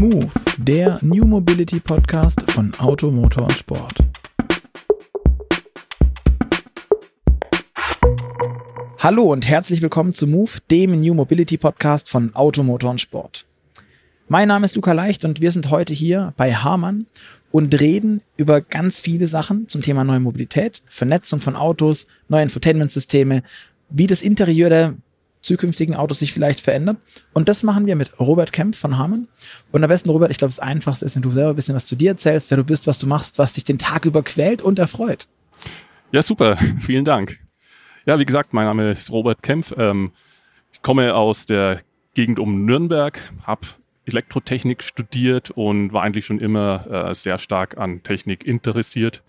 Move, der New Mobility Podcast von Auto, Motor und Sport. Hallo und herzlich willkommen zu Move, dem New Mobility Podcast von Auto, Motor und Sport. Mein Name ist Luca Leicht und wir sind heute hier bei Hamann und reden über ganz viele Sachen zum Thema neue Mobilität, Vernetzung von Autos, neue Infotainment-Systeme, wie das Interieur der zukünftigen Autos sich vielleicht verändert. Und das machen wir mit Robert Kempf von Harman. Und am besten, Robert, ich glaube, das Einfachste ist, wenn du selber ein bisschen was zu dir erzählst, wer du bist, was du machst, was dich den Tag über quält und erfreut. Ja, super. Vielen Dank. Ja, wie gesagt, mein Name ist Robert Kempf. Ähm, ich komme aus der Gegend um Nürnberg, habe Elektrotechnik studiert und war eigentlich schon immer äh, sehr stark an Technik interessiert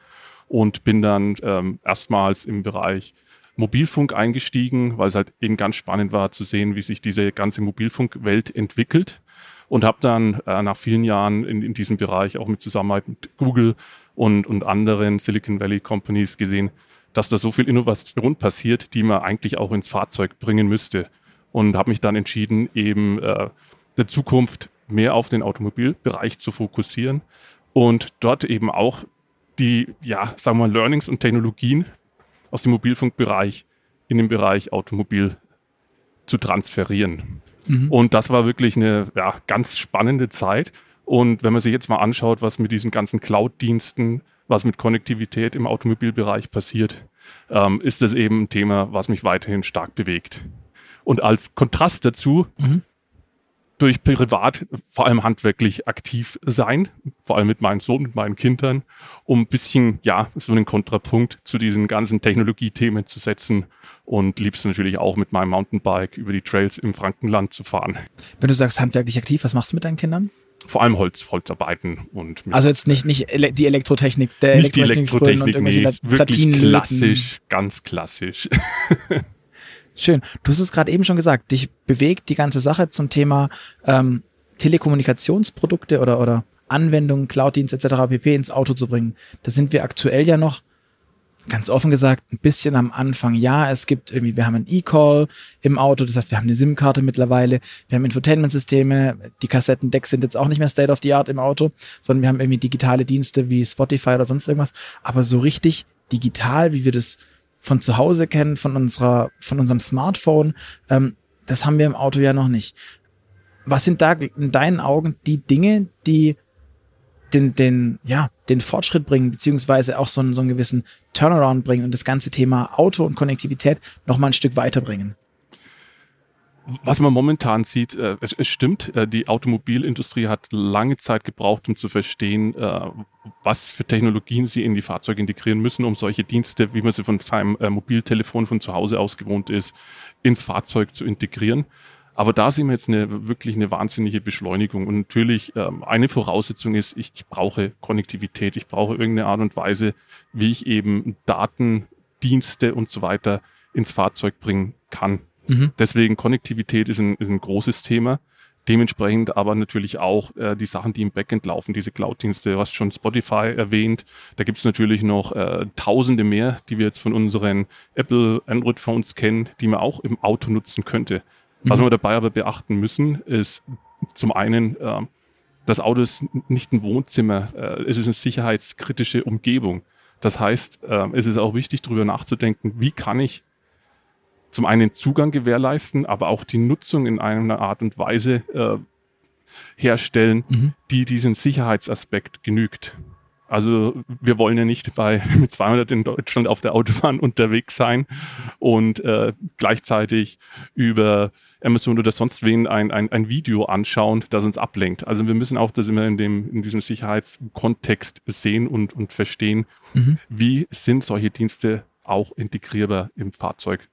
und bin dann ähm, erstmals im Bereich Mobilfunk eingestiegen, weil es halt eben ganz spannend war zu sehen, wie sich diese ganze Mobilfunkwelt entwickelt. Und habe dann äh, nach vielen Jahren in, in diesem Bereich auch mit Zusammenarbeit mit Google und, und anderen Silicon Valley Companies gesehen, dass da so viel Innovation passiert, die man eigentlich auch ins Fahrzeug bringen müsste. Und habe mich dann entschieden, eben äh, der Zukunft mehr auf den Automobilbereich zu fokussieren und dort eben auch die, ja, sagen wir mal, Learnings und Technologien aus dem Mobilfunkbereich in den Bereich Automobil zu transferieren. Mhm. Und das war wirklich eine ja, ganz spannende Zeit. Und wenn man sich jetzt mal anschaut, was mit diesen ganzen Cloud-Diensten, was mit Konnektivität im Automobilbereich passiert, ähm, ist das eben ein Thema, was mich weiterhin stark bewegt. Und als Kontrast dazu mhm durch privat vor allem handwerklich aktiv sein, vor allem mit meinem Sohn, mit meinen Kindern, um ein bisschen, ja, so einen Kontrapunkt zu diesen ganzen Technologiethemen zu setzen und liebst natürlich auch mit meinem Mountainbike über die Trails im Frankenland zu fahren. Wenn du sagst handwerklich aktiv, was machst du mit deinen Kindern? Vor allem Holz, Holzarbeiten und also jetzt nicht nicht die Elektrotechnik, der nicht Elektrotechnik, die Elektrotechnik, nee, wirklich klassisch, ganz klassisch. Schön. Du hast es gerade eben schon gesagt, dich bewegt die ganze Sache zum Thema ähm, Telekommunikationsprodukte oder, oder Anwendungen, Cloud-Dienst etc. pp. ins Auto zu bringen. Da sind wir aktuell ja noch, ganz offen gesagt, ein bisschen am Anfang. Ja, es gibt irgendwie, wir haben ein E-Call im Auto, das heißt, wir haben eine SIM-Karte mittlerweile, wir haben Infotainment-Systeme, die Kassettendecks sind jetzt auch nicht mehr State of the Art im Auto, sondern wir haben irgendwie digitale Dienste wie Spotify oder sonst irgendwas. Aber so richtig digital, wie wir das von zu Hause kennen, von unserer, von unserem Smartphone. Ähm, das haben wir im Auto ja noch nicht. Was sind da in deinen Augen die Dinge, die den, den, ja, den Fortschritt bringen, beziehungsweise auch so einen, so einen gewissen Turnaround bringen und das ganze Thema Auto und Konnektivität noch mal ein Stück weiterbringen? Was man momentan sieht, äh, es, es, stimmt, äh, die Automobilindustrie hat lange Zeit gebraucht, um zu verstehen, äh, was für Technologien sie in die Fahrzeuge integrieren müssen, um solche Dienste, wie man sie von seinem äh, Mobiltelefon von zu Hause aus gewohnt ist, ins Fahrzeug zu integrieren. Aber da sehen wir jetzt eine, wirklich eine wahnsinnige Beschleunigung. Und natürlich, ähm, eine Voraussetzung ist, ich, ich brauche Konnektivität, ich brauche irgendeine Art und Weise, wie ich eben Daten, Dienste und so weiter ins Fahrzeug bringen kann. Mhm. Deswegen Konnektivität ist ein, ist ein großes Thema. Dementsprechend aber natürlich auch äh, die Sachen, die im Backend laufen, diese Cloud-Dienste. Du hast schon Spotify erwähnt. Da gibt's natürlich noch äh, tausende mehr, die wir jetzt von unseren Apple Android-Phones kennen, die man auch im Auto nutzen könnte. Mhm. Was wir dabei aber beachten müssen, ist zum einen, äh, das Auto ist nicht ein Wohnzimmer, äh, es ist eine sicherheitskritische Umgebung. Das heißt, äh, es ist auch wichtig, darüber nachzudenken, wie kann ich zum einen Zugang gewährleisten, aber auch die Nutzung in einer Art und Weise äh, herstellen, mhm. die diesen Sicherheitsaspekt genügt. Also wir wollen ja nicht bei mit 200 in Deutschland auf der Autobahn unterwegs sein und äh, gleichzeitig über Amazon oder sonst wen ein, ein, ein Video anschauen, das uns ablenkt. Also wir müssen auch das immer in, dem, in diesem Sicherheitskontext sehen und, und verstehen, mhm. wie sind solche Dienste auch integrierbar im Fahrzeug.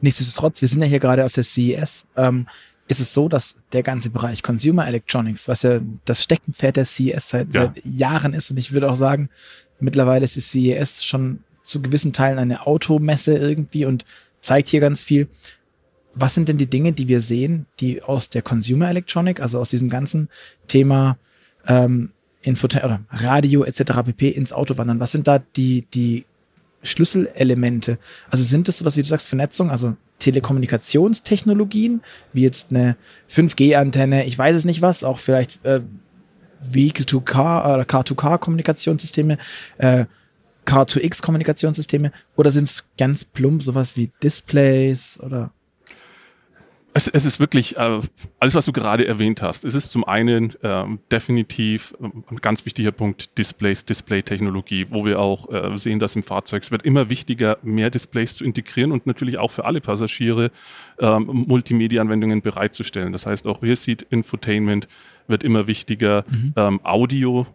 Nichtsdestotrotz, wir sind ja hier gerade auf der CES, ähm, ist es so, dass der ganze Bereich Consumer Electronics, was ja das Steckenpferd der CES seit, ja. seit Jahren ist, und ich würde auch sagen, mittlerweile ist die CES schon zu gewissen Teilen eine Automesse irgendwie und zeigt hier ganz viel. Was sind denn die Dinge, die wir sehen, die aus der Consumer Electronic, also aus diesem ganzen Thema ähm, Infot oder Radio etc. pp. ins Auto wandern? Was sind da die, die Schlüsselelemente? Also sind das, was wie du sagst, Vernetzung, also Telekommunikationstechnologien, wie jetzt eine 5G-Antenne, ich weiß es nicht was, auch vielleicht äh, Vehicle-to-Car oder Car-to-Car-Kommunikationssysteme, äh, Car-to-X-Kommunikationssysteme oder sind es ganz plump sowas wie Displays oder es, es ist wirklich äh, alles, was du gerade erwähnt hast. Es ist zum einen ähm, definitiv ähm, ein ganz wichtiger Punkt Displays, Display-Technologie, wo wir auch äh, sehen, dass im Fahrzeug es wird immer wichtiger, mehr Displays zu integrieren und natürlich auch für alle Passagiere ähm, Multimedia-Anwendungen bereitzustellen. Das heißt, auch Rear Seat Infotainment wird immer wichtiger, mhm. ähm, Audio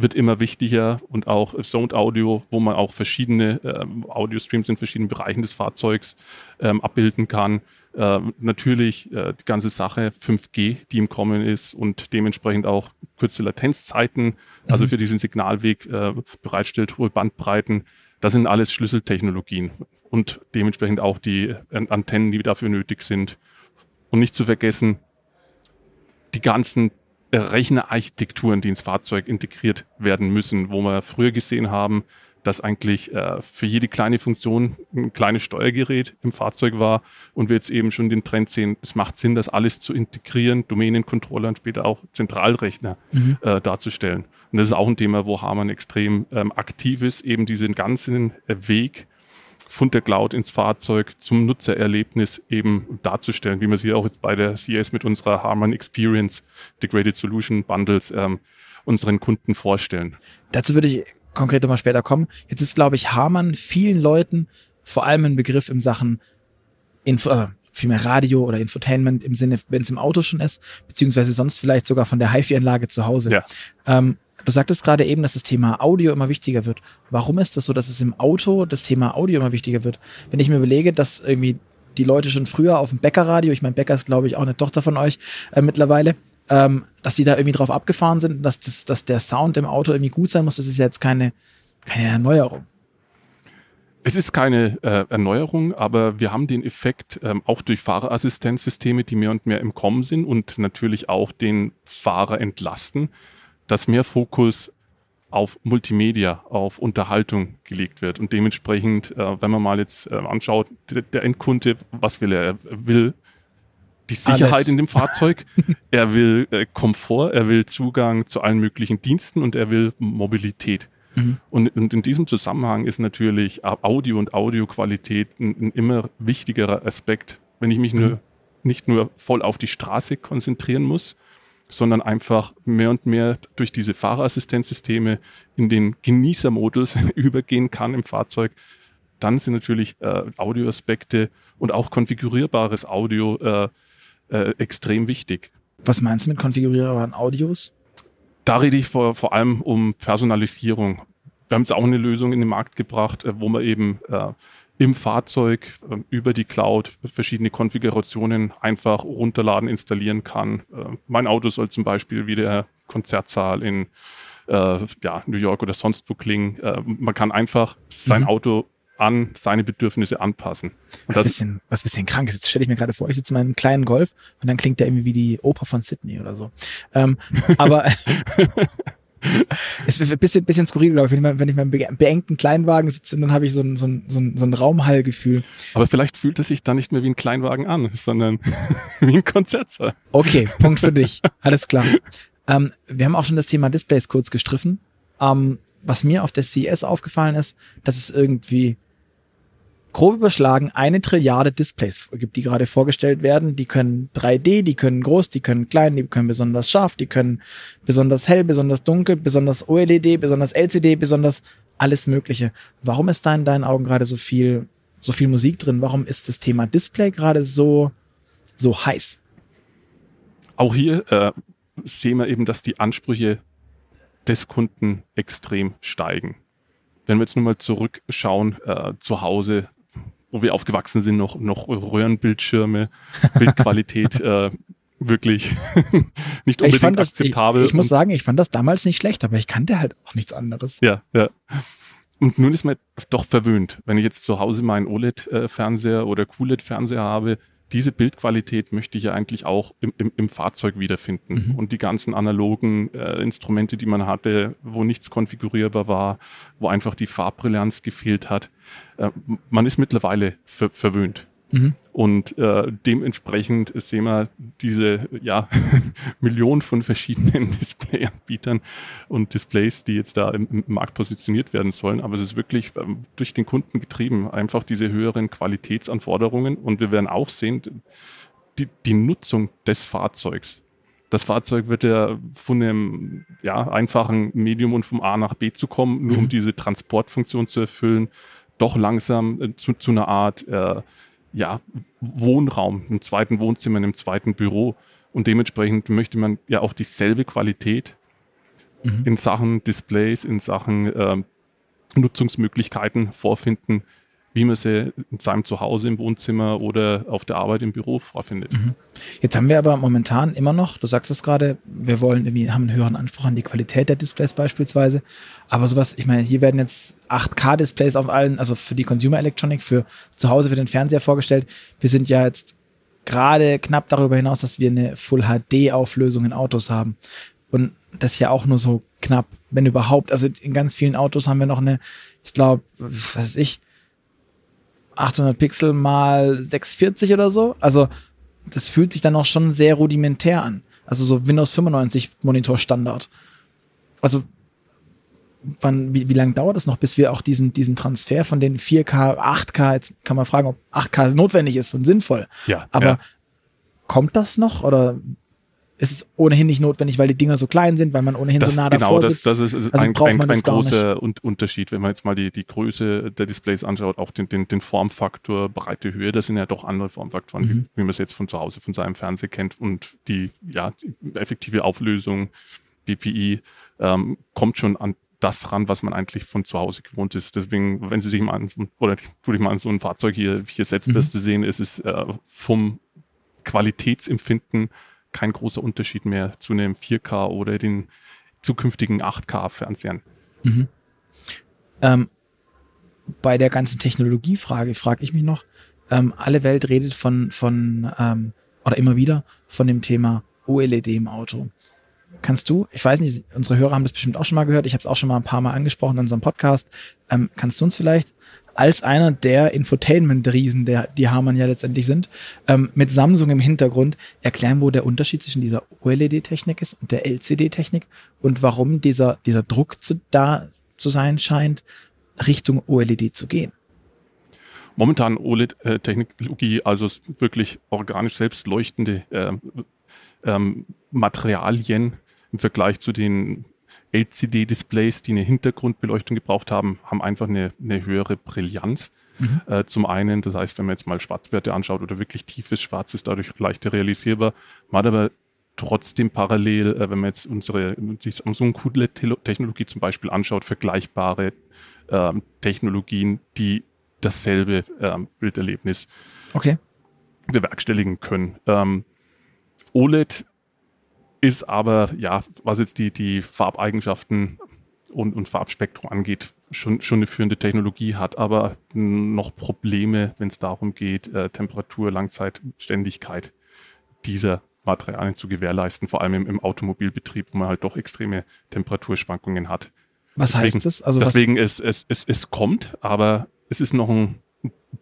wird immer wichtiger und auch Zoned Audio, wo man auch verschiedene ähm, Audio-Streams in verschiedenen Bereichen des Fahrzeugs ähm, abbilden kann. Ähm, natürlich äh, die ganze Sache 5G, die im Kommen ist und dementsprechend auch kurze Latenzzeiten, also mhm. für diesen Signalweg äh, bereitstellt, hohe Bandbreiten. Das sind alles Schlüsseltechnologien und dementsprechend auch die Antennen, die dafür nötig sind. Und nicht zu vergessen, die ganzen Rechnerarchitekturen, die ins Fahrzeug integriert werden müssen, wo wir früher gesehen haben, dass eigentlich äh, für jede kleine Funktion ein kleines Steuergerät im Fahrzeug war und wir jetzt eben schon den Trend sehen, es macht Sinn, das alles zu integrieren, Domänencontroller und später auch Zentralrechner mhm. äh, darzustellen. Und das ist auch ein Thema, wo Harman extrem ähm, aktiv ist, eben diesen ganzen äh, Weg von der Cloud ins Fahrzeug zum Nutzererlebnis eben darzustellen, wie wir sie auch jetzt bei der CS mit unserer Harman Experience Integrated Solution Bundles ähm, unseren Kunden vorstellen. Dazu würde ich konkret nochmal später kommen. Jetzt ist, glaube ich, Harman vielen Leuten vor allem ein Begriff im Sachen Info, äh, vielmehr Radio oder Infotainment im Sinne, wenn es im Auto schon ist, beziehungsweise sonst vielleicht sogar von der HiFi-Anlage zu Hause. Ja. Ähm, Du sagtest gerade eben, dass das Thema Audio immer wichtiger wird. Warum ist das so, dass es im Auto das Thema Audio immer wichtiger wird? Wenn ich mir überlege, dass irgendwie die Leute schon früher auf dem Bäckerradio, ich meine, Bäcker ist, glaube ich, auch eine Tochter von euch äh, mittlerweile, ähm, dass die da irgendwie drauf abgefahren sind, dass, das, dass der Sound im Auto irgendwie gut sein muss, das ist ja jetzt keine, keine Erneuerung. Es ist keine äh, Erneuerung, aber wir haben den Effekt ähm, auch durch Fahrerassistenzsysteme, die mehr und mehr im Kommen sind und natürlich auch den Fahrer entlasten, dass mehr Fokus auf Multimedia, auf Unterhaltung gelegt wird. Und dementsprechend, äh, wenn man mal jetzt äh, anschaut, der, der, Endkunde, was will er? Er will die Sicherheit Alles. in dem Fahrzeug, er will äh, Komfort, er will Zugang zu allen möglichen Diensten und er will Mobilität. Mhm. Und, und, in diesem Zusammenhang ist natürlich Audio und Audioqualität ein, ein immer wichtigerer Aspekt, wenn ich mich mhm. nur, nicht nur voll auf die Straße konzentrieren muss, sondern einfach mehr und mehr durch diese Fahrerassistenzsysteme in den Genießermodus übergehen kann im Fahrzeug. Dann sind natürlich äh, Audioaspekte und auch konfigurierbares Audio äh, äh, extrem wichtig. Was meinst du mit konfigurierbaren Audios? Da rede ich vor, vor allem um Personalisierung. Wir haben jetzt auch eine Lösung in den Markt gebracht, äh, wo man eben äh, im Fahrzeug äh, über die Cloud verschiedene Konfigurationen einfach runterladen, installieren kann. Äh, mein Auto soll zum Beispiel wie der Konzertsaal in äh, ja, New York oder sonst wo klingen. Äh, man kann einfach sein mhm. Auto an seine Bedürfnisse anpassen. Und was, das bisschen, was bisschen krank ist. Jetzt stelle ich mir gerade vor, ich sitze in meinem kleinen Golf und dann klingt der irgendwie wie die Oper von Sydney oder so. Ähm, aber Es wird ein bisschen, bisschen skurril, glaube ich, wenn ich, mal, wenn ich im beengten Kleinwagen sitze, dann habe ich so ein, so ein, so ein, so ein Raumhallgefühl. Aber vielleicht fühlt es sich dann nicht mehr wie ein Kleinwagen an, sondern wie ein Konzertsaal. Okay, Punkt für dich. Alles klar. Ähm, wir haben auch schon das Thema Displays kurz gestriffen. Ähm, was mir auf der CES aufgefallen ist, dass es irgendwie grob überschlagen eine Trilliarde Displays gibt, die gerade vorgestellt werden. Die können 3D, die können groß, die können klein, die können besonders scharf, die können besonders hell, besonders dunkel, besonders OLED, besonders LCD, besonders alles Mögliche. Warum ist da in deinen Augen gerade so viel, so viel Musik drin? Warum ist das Thema Display gerade so, so heiß? Auch hier äh, sehen wir eben, dass die Ansprüche des Kunden extrem steigen. Wenn wir jetzt nur mal zurückschauen, äh, zu Hause, wo wir aufgewachsen sind, noch, noch Röhrenbildschirme, Bildqualität äh, wirklich nicht unbedingt ich das, akzeptabel. Ich, ich muss sagen, ich fand das damals nicht schlecht, aber ich kannte halt auch nichts anderes. Ja, ja. Und nun ist man doch verwöhnt. Wenn ich jetzt zu Hause meinen OLED-Fernseher oder QLED-Fernseher habe, diese Bildqualität möchte ich ja eigentlich auch im, im, im Fahrzeug wiederfinden. Mhm. Und die ganzen analogen äh, Instrumente, die man hatte, wo nichts konfigurierbar war, wo einfach die Farbbrillanz gefehlt hat, äh, man ist mittlerweile ver verwöhnt. Mhm. Und äh, dementsprechend sehen wir diese ja, Millionen von verschiedenen Displayanbietern und Displays, die jetzt da im, im, Markt positioniert werden sollen. Aber es ist wirklich ähm, durch den Kunden getrieben, einfach diese höheren Qualitätsanforderungen. Und wir werden auch sehen, die, die Nutzung des Fahrzeugs. Das Fahrzeug wird ja von einem ja, einfachen Medium und vom A nach B zu kommen, nur mhm. um diese Transportfunktion zu erfüllen, doch langsam äh, zu, zu einer Art äh, ja, Wohnraum, einem zweiten Wohnzimmer, einem zweiten Büro. Und dementsprechend möchte man ja auch dieselbe Qualität mhm. in Sachen Displays, in Sachen äh, Nutzungsmöglichkeiten vorfinden, wie man sie in seinem Zuhause im Wohnzimmer oder auf der Arbeit im Büro vorfindet. Mhm. Jetzt haben wir aber momentan immer noch, du sagst es gerade, wir wollen irgendwie, haben einen höheren Anspruch an die Qualität der Displays beispielsweise. Aber sowas, ich meine, hier werden jetzt 8K-Displays auf allen, also für die Consumer Electronic, für zu Hause, für den Fernseher vorgestellt. Wir sind ja jetzt gerade knapp darüber hinaus, dass wir eine Full HD-Auflösung in Autos haben. Und das ja auch nur so knapp, wenn überhaupt. Also in ganz vielen Autos haben wir noch eine, ich glaube, was weiß ich, 800 Pixel mal 640 oder so. Also das fühlt sich dann auch schon sehr rudimentär an. Also so Windows 95 Monitor Standard. Also wann, wie, wie lange dauert es noch, bis wir auch diesen, diesen Transfer von den 4K, 8K, jetzt kann man fragen, ob 8K notwendig ist und sinnvoll. Ja. Aber ja. kommt das noch oder ist es ohnehin nicht notwendig, weil die Dinger so klein sind, weil man ohnehin das, so nah genau, davor sitzt. Genau, das, das ist also ein, ein, ein großer nicht. Unterschied, wenn man jetzt mal die, die Größe der Displays anschaut, auch den, den, den Formfaktor, breite Höhe, das sind ja doch andere Formfaktoren, mhm. wie, wie man es jetzt von zu Hause, von seinem Fernseher kennt und die, ja, die effektive Auflösung, BPI, ähm, kommt schon an das ran, was man eigentlich von zu Hause gewohnt ist. Deswegen, wenn Sie sich mal an, oder du dich mal an so ein Fahrzeug hier, hier setzen, mhm. wirst du sehen, ist es äh, vom Qualitätsempfinden kein großer Unterschied mehr zu einem 4K oder den zukünftigen 8K-Fernsehern. Mhm. Ähm, bei der ganzen Technologiefrage frage ich mich noch, ähm, alle Welt redet von, von ähm, oder immer wieder von dem Thema OLED im Auto. Kannst du, ich weiß nicht, unsere Hörer haben das bestimmt auch schon mal gehört, ich habe es auch schon mal ein paar Mal angesprochen in unserem Podcast, ähm, kannst du uns vielleicht als einer der Infotainment-Riesen, der die Harman ja letztendlich sind, ähm, mit Samsung im Hintergrund erklären, wo der Unterschied zwischen dieser OLED-Technik ist und der LCD-Technik und warum dieser, dieser Druck zu, da zu sein scheint, Richtung OLED zu gehen. Momentan OLED-Technologie, also wirklich organisch selbst leuchtende äh, ähm, Materialien im Vergleich zu den LCD-Displays, die eine Hintergrundbeleuchtung gebraucht haben, haben einfach eine, eine höhere Brillanz. Mhm. Äh, zum einen, das heißt, wenn man jetzt mal Schwarzwerte anschaut oder wirklich tiefes Schwarz ist dadurch leichter realisierbar. Man hat aber trotzdem parallel, äh, wenn man jetzt unsere die Samsung QLED-Technologie zum Beispiel anschaut, vergleichbare ähm, Technologien, die dasselbe ähm, Bilderlebnis okay. bewerkstelligen können. Ähm, OLED ist aber, ja, was jetzt die, die Farbeigenschaften und, und Farbspektrum angeht, schon, schon eine führende Technologie hat, aber noch Probleme, wenn es darum geht, äh, Temperatur, Langzeitständigkeit dieser Materialien zu gewährleisten, vor allem im, im, Automobilbetrieb, wo man halt doch extreme Temperaturschwankungen hat. Was deswegen, heißt das? Also deswegen es, es, es, es kommt, aber es ist noch ein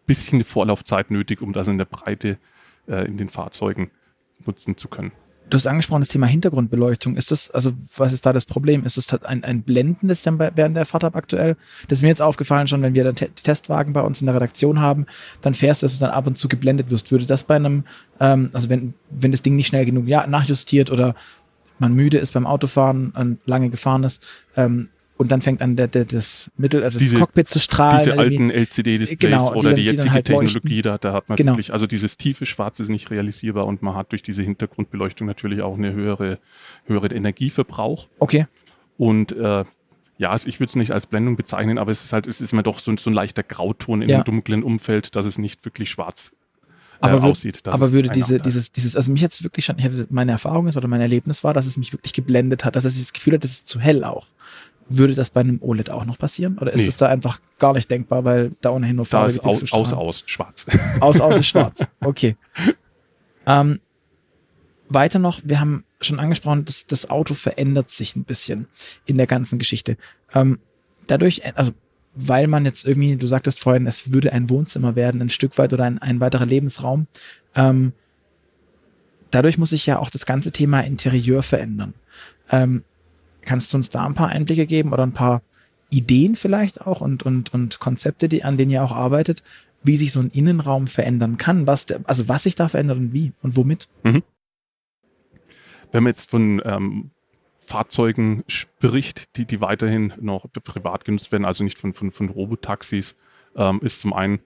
bisschen Vorlaufzeit nötig, um das in der Breite äh, in den Fahrzeugen nutzen zu können. Du hast angesprochen, das Thema Hintergrundbeleuchtung. Ist das, also was ist da das Problem? Ist das ein, ein blendendes dann während der Fahrt ab aktuell? Das ist mir jetzt aufgefallen schon, wenn wir dann Te Testwagen bei uns in der Redaktion haben, dann fährst du, dass du dann ab und zu geblendet wirst. Würde das bei einem, ähm, also wenn, wenn das Ding nicht schnell genug ja, nachjustiert oder man müde ist beim Autofahren und lange gefahren ist, ähm, und dann fängt an der, der, das Mittel, also diese, das Cockpit zu strahlen. Diese alten LCD-Displays genau, oder die, die jetzige halt Technologie, da, da hat man genau. wirklich, also dieses tiefe Schwarz ist nicht realisierbar und man hat durch diese Hintergrundbeleuchtung natürlich auch eine höhere, höhere Energieverbrauch. Okay. Und äh, ja, ich würde es nicht als Blendung bezeichnen, aber es ist halt, es ist immer doch so, so ein leichter Grauton im ja. dunklen Umfeld, dass es nicht wirklich schwarz äh, aber aussieht. aber würde diese, dieses, dieses, also mich jetzt wirklich schon, ich hatte, meine Erfahrung ist oder mein Erlebnis war, dass es mich wirklich geblendet hat, dass ich das Gefühl hatte, es ist zu hell auch. Würde das bei einem OLED auch noch passieren? Oder ist nee. es da einfach gar nicht denkbar, weil da ohnehin nur Farbe ist aus, aus, aus, schwarz. Aus, aus ist schwarz. Okay. ähm, weiter noch, wir haben schon angesprochen, dass das Auto verändert sich ein bisschen in der ganzen Geschichte. Ähm, dadurch, also weil man jetzt irgendwie, du sagtest vorhin, es würde ein Wohnzimmer werden, ein Stück weit oder ein, ein weiterer Lebensraum. Ähm, dadurch muss sich ja auch das ganze Thema Interieur verändern. Ähm, kannst du uns da ein paar Einblicke geben oder ein paar Ideen vielleicht auch und, und, und Konzepte, die, an denen ihr auch arbeitet, wie sich so ein Innenraum verändern kann, was, der, also was sich da verändert und wie und womit? Mhm. Wenn man jetzt von ähm, Fahrzeugen spricht, die, die weiterhin noch privat genutzt werden, also nicht von, von, von Robotaxis, ähm, ist zum einen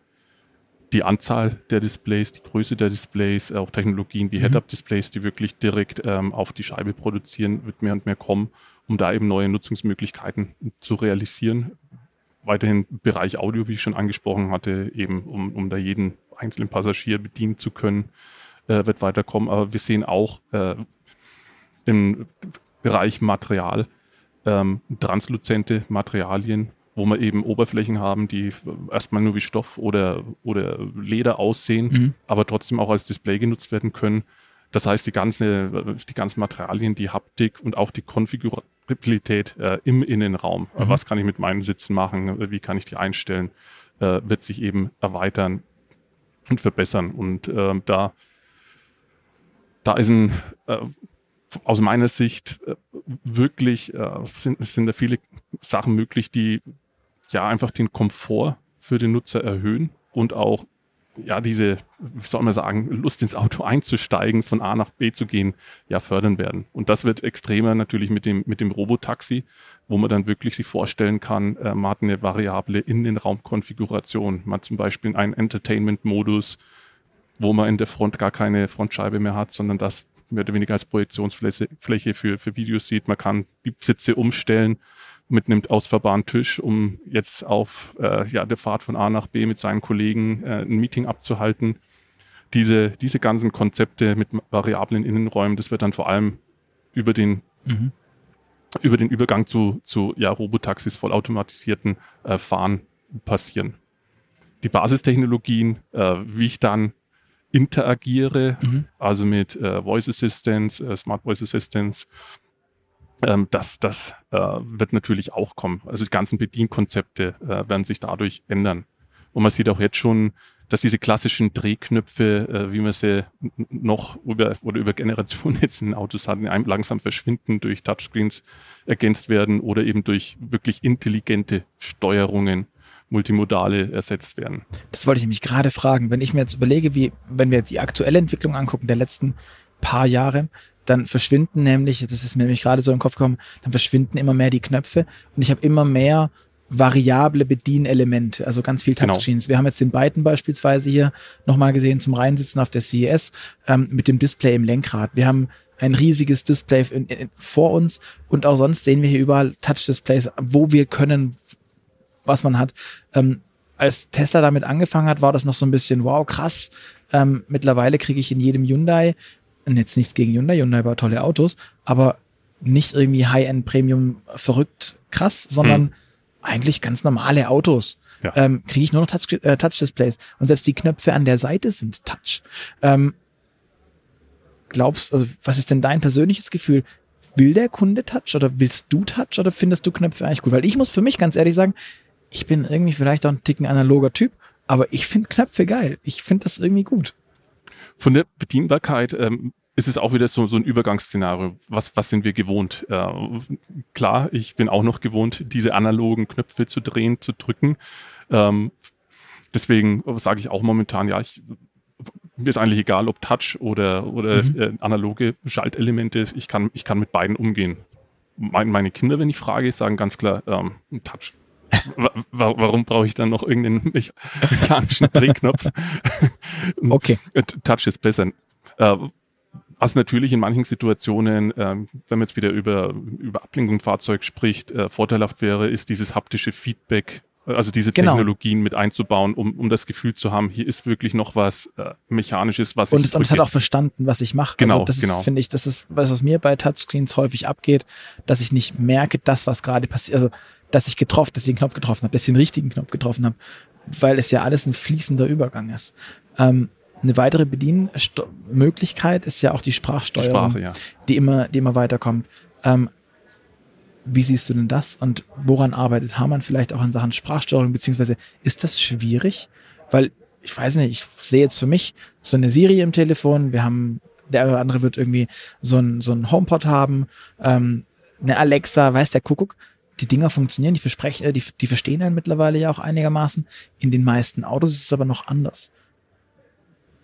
die Anzahl der Displays, die Größe der Displays, auch Technologien wie mhm. Head-Up-Displays, die wirklich direkt ähm, auf die Scheibe produzieren, wird mehr und mehr kommen, um da eben neue Nutzungsmöglichkeiten zu realisieren. Weiterhin Bereich Audio, wie ich schon angesprochen hatte, eben um, um da jeden einzelnen Passagier bedienen zu können, äh, wird weiterkommen. Aber wir sehen auch äh, im Bereich Material ähm, transluzente Materialien, wo wir eben Oberflächen haben, die erstmal nur wie Stoff oder, oder Leder aussehen, mhm. aber trotzdem auch als Display genutzt werden können. Das heißt, die, ganze, die ganzen Materialien, die Haptik und auch die Konfigurabilität äh, im Innenraum, mhm. was kann ich mit meinen Sitzen machen, wie kann ich die einstellen, äh, wird sich eben erweitern und verbessern. Und äh, da, da ist ein äh, aus meiner Sicht äh, wirklich äh, sind, sind da viele Sachen möglich, die ja einfach den Komfort für den Nutzer erhöhen und auch ja diese, wie soll man sagen, Lust ins Auto einzusteigen, von A nach B zu gehen, ja fördern werden. Und das wird extremer natürlich mit dem mit dem Robotaxi, wo man dann wirklich sich vorstellen kann, äh, man hat eine Variable in den Raumkonfiguration, man hat zum Beispiel einen Entertainment-Modus, wo man in der Front gar keine Frontscheibe mehr hat, sondern das mehr oder weniger als Projektionsfläche für, für Videos sieht. Man kann die Sitze umstellen mit einem ausfahrbaren Tisch, um jetzt auf äh, ja, der Fahrt von A nach B mit seinen Kollegen äh, ein Meeting abzuhalten. Diese, diese ganzen Konzepte mit variablen Innenräumen, das wird dann vor allem über den, mhm. über den Übergang zu, zu ja, Robotaxis, vollautomatisierten äh, Fahren passieren. Die Basistechnologien, äh, wie ich dann interagiere, mhm. also mit äh, Voice Assistance, äh, Smart Voice Assistance. Ähm, das das äh, wird natürlich auch kommen. Also die ganzen Bedienkonzepte äh, werden sich dadurch ändern. Und man sieht auch jetzt schon, dass diese klassischen Drehknöpfe, äh, wie man sie noch über oder über Generationen jetzt in Autos hatten, langsam verschwinden, durch Touchscreens ergänzt werden oder eben durch wirklich intelligente Steuerungen multimodale ersetzt werden. Das wollte ich mich gerade fragen. Wenn ich mir jetzt überlege, wie, wenn wir jetzt die aktuelle Entwicklung angucken der letzten paar Jahre, dann verschwinden nämlich, das ist mir nämlich gerade so im Kopf gekommen, dann verschwinden immer mehr die Knöpfe und ich habe immer mehr variable Bedienelemente, also ganz viel genau. Touchscreens. Genau. Wir haben jetzt den beiden beispielsweise hier nochmal gesehen zum Reinsitzen auf der CES ähm, mit dem Display im Lenkrad. Wir haben ein riesiges Display in, in, vor uns und auch sonst sehen wir hier überall Touch-Displays, wo wir können, was man hat. Ähm, als Tesla damit angefangen hat, war das noch so ein bisschen, wow, krass. Ähm, mittlerweile kriege ich in jedem Hyundai, und jetzt nichts gegen Hyundai, Hyundai baut tolle Autos, aber nicht irgendwie High-End Premium verrückt krass, sondern hm. eigentlich ganz normale Autos. Ja. Ähm, kriege ich nur noch Touch, äh, Touch-Displays. Und selbst die Knöpfe an der Seite sind Touch. Ähm, glaubst, also was ist denn dein persönliches Gefühl? Will der Kunde Touch oder willst du Touch oder findest du Knöpfe eigentlich gut? Weil ich muss für mich ganz ehrlich sagen, ich bin irgendwie vielleicht auch ein Ticken analoger Typ, aber ich finde Knöpfe geil. Ich finde das irgendwie gut. Von der Bedienbarkeit ähm, ist es auch wieder so, so ein Übergangsszenario. Was, was sind wir gewohnt? Äh, klar, ich bin auch noch gewohnt, diese analogen Knöpfe zu drehen, zu drücken. Ähm, deswegen sage ich auch momentan, ja, ich, mir ist eigentlich egal, ob Touch oder, oder mhm. äh, analoge Schaltelemente. Ich kann, ich kann mit beiden umgehen. Meine, meine Kinder, wenn ich frage, sagen ganz klar, ähm, Touch warum brauche ich dann noch irgendeinen mechanischen Drehknopf? okay. Touch ist besser. Äh, was natürlich in manchen Situationen, äh, wenn man jetzt wieder über, über Ablenkung Fahrzeug spricht, äh, vorteilhaft wäre, ist dieses haptische Feedback, also diese genau. Technologien mit einzubauen, um, um das Gefühl zu haben, hier ist wirklich noch was äh, Mechanisches, was und, ich. Und es hat auch verstanden, was ich mache. Genau, also das genau. finde ich, das ist, was, was mir bei Touchscreens häufig abgeht, dass ich nicht merke, das, was gerade passiert. Also dass ich getroffen, dass ich den Knopf getroffen habe, dass ich den richtigen Knopf getroffen habe, weil es ja alles ein fließender Übergang ist. Ähm, eine weitere Bedienmöglichkeit ist ja auch die Sprachsteuerung, die, Sprache, ja. die immer, die immer weiterkommt. Ähm, Wie siehst du denn das und woran arbeitet Hamann vielleicht auch in Sachen Sprachsteuerung, beziehungsweise ist das schwierig? Weil ich weiß nicht, ich sehe jetzt für mich so eine Siri im Telefon, wir haben, der oder andere wird irgendwie so ein, so ein HomePod haben, ähm, eine Alexa, weiß der Kuckuck. Die Dinger funktionieren, die, versprechen, äh, die, die verstehen einen mittlerweile ja auch einigermaßen. In den meisten Autos ist es aber noch anders.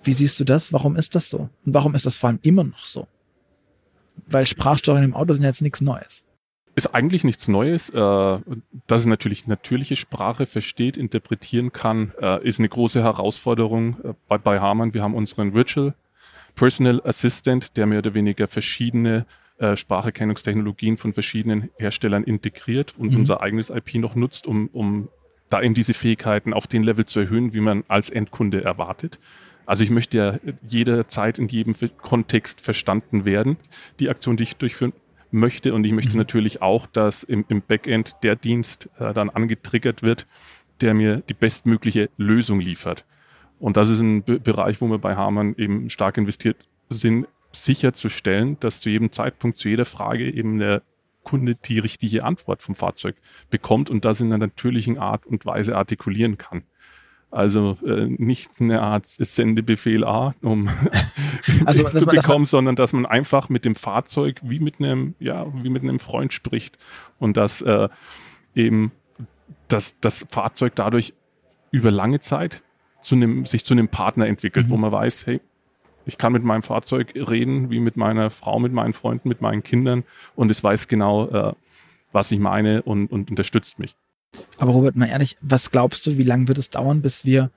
Wie siehst du das? Warum ist das so? Und warum ist das vor allem immer noch so? Weil Sprachsteuerung im Auto sind jetzt nichts Neues. Ist eigentlich nichts Neues. Äh, dass es natürlich natürliche Sprache versteht, interpretieren kann, äh, ist eine große Herausforderung äh, bei, bei Harman. Wir haben unseren Virtual Personal Assistant, der mehr oder weniger verschiedene Spracherkennungstechnologien von verschiedenen Herstellern integriert und mhm. unser eigenes IP noch nutzt, um, um da eben diese Fähigkeiten auf den Level zu erhöhen, wie man als Endkunde erwartet. Also ich möchte ja jederzeit in jedem Kontext verstanden werden, die Aktion, die ich durchführen möchte. Und ich möchte mhm. natürlich auch, dass im, im Backend der Dienst äh, dann angetriggert wird, der mir die bestmögliche Lösung liefert. Und das ist ein Be Bereich, wo wir bei Harman eben stark investiert sind, sicherzustellen, dass zu jedem Zeitpunkt, zu jeder Frage eben der Kunde die richtige Antwort vom Fahrzeug bekommt und das in einer natürlichen Art und Weise artikulieren kann. Also äh, nicht eine Art Sendebefehl A, um also, zu bekommen, man, sondern dass man einfach mit dem Fahrzeug wie mit einem, ja, wie mit einem Freund spricht und dass äh, eben dass das Fahrzeug dadurch über lange Zeit zu einem, sich zu einem Partner entwickelt, mhm. wo man weiß, hey, ich kann mit meinem Fahrzeug reden, wie mit meiner Frau, mit meinen Freunden, mit meinen Kindern und es weiß genau, äh, was ich meine und, und unterstützt mich. Aber Robert, mal ehrlich, was glaubst du, wie lange wird es dauern, bis wir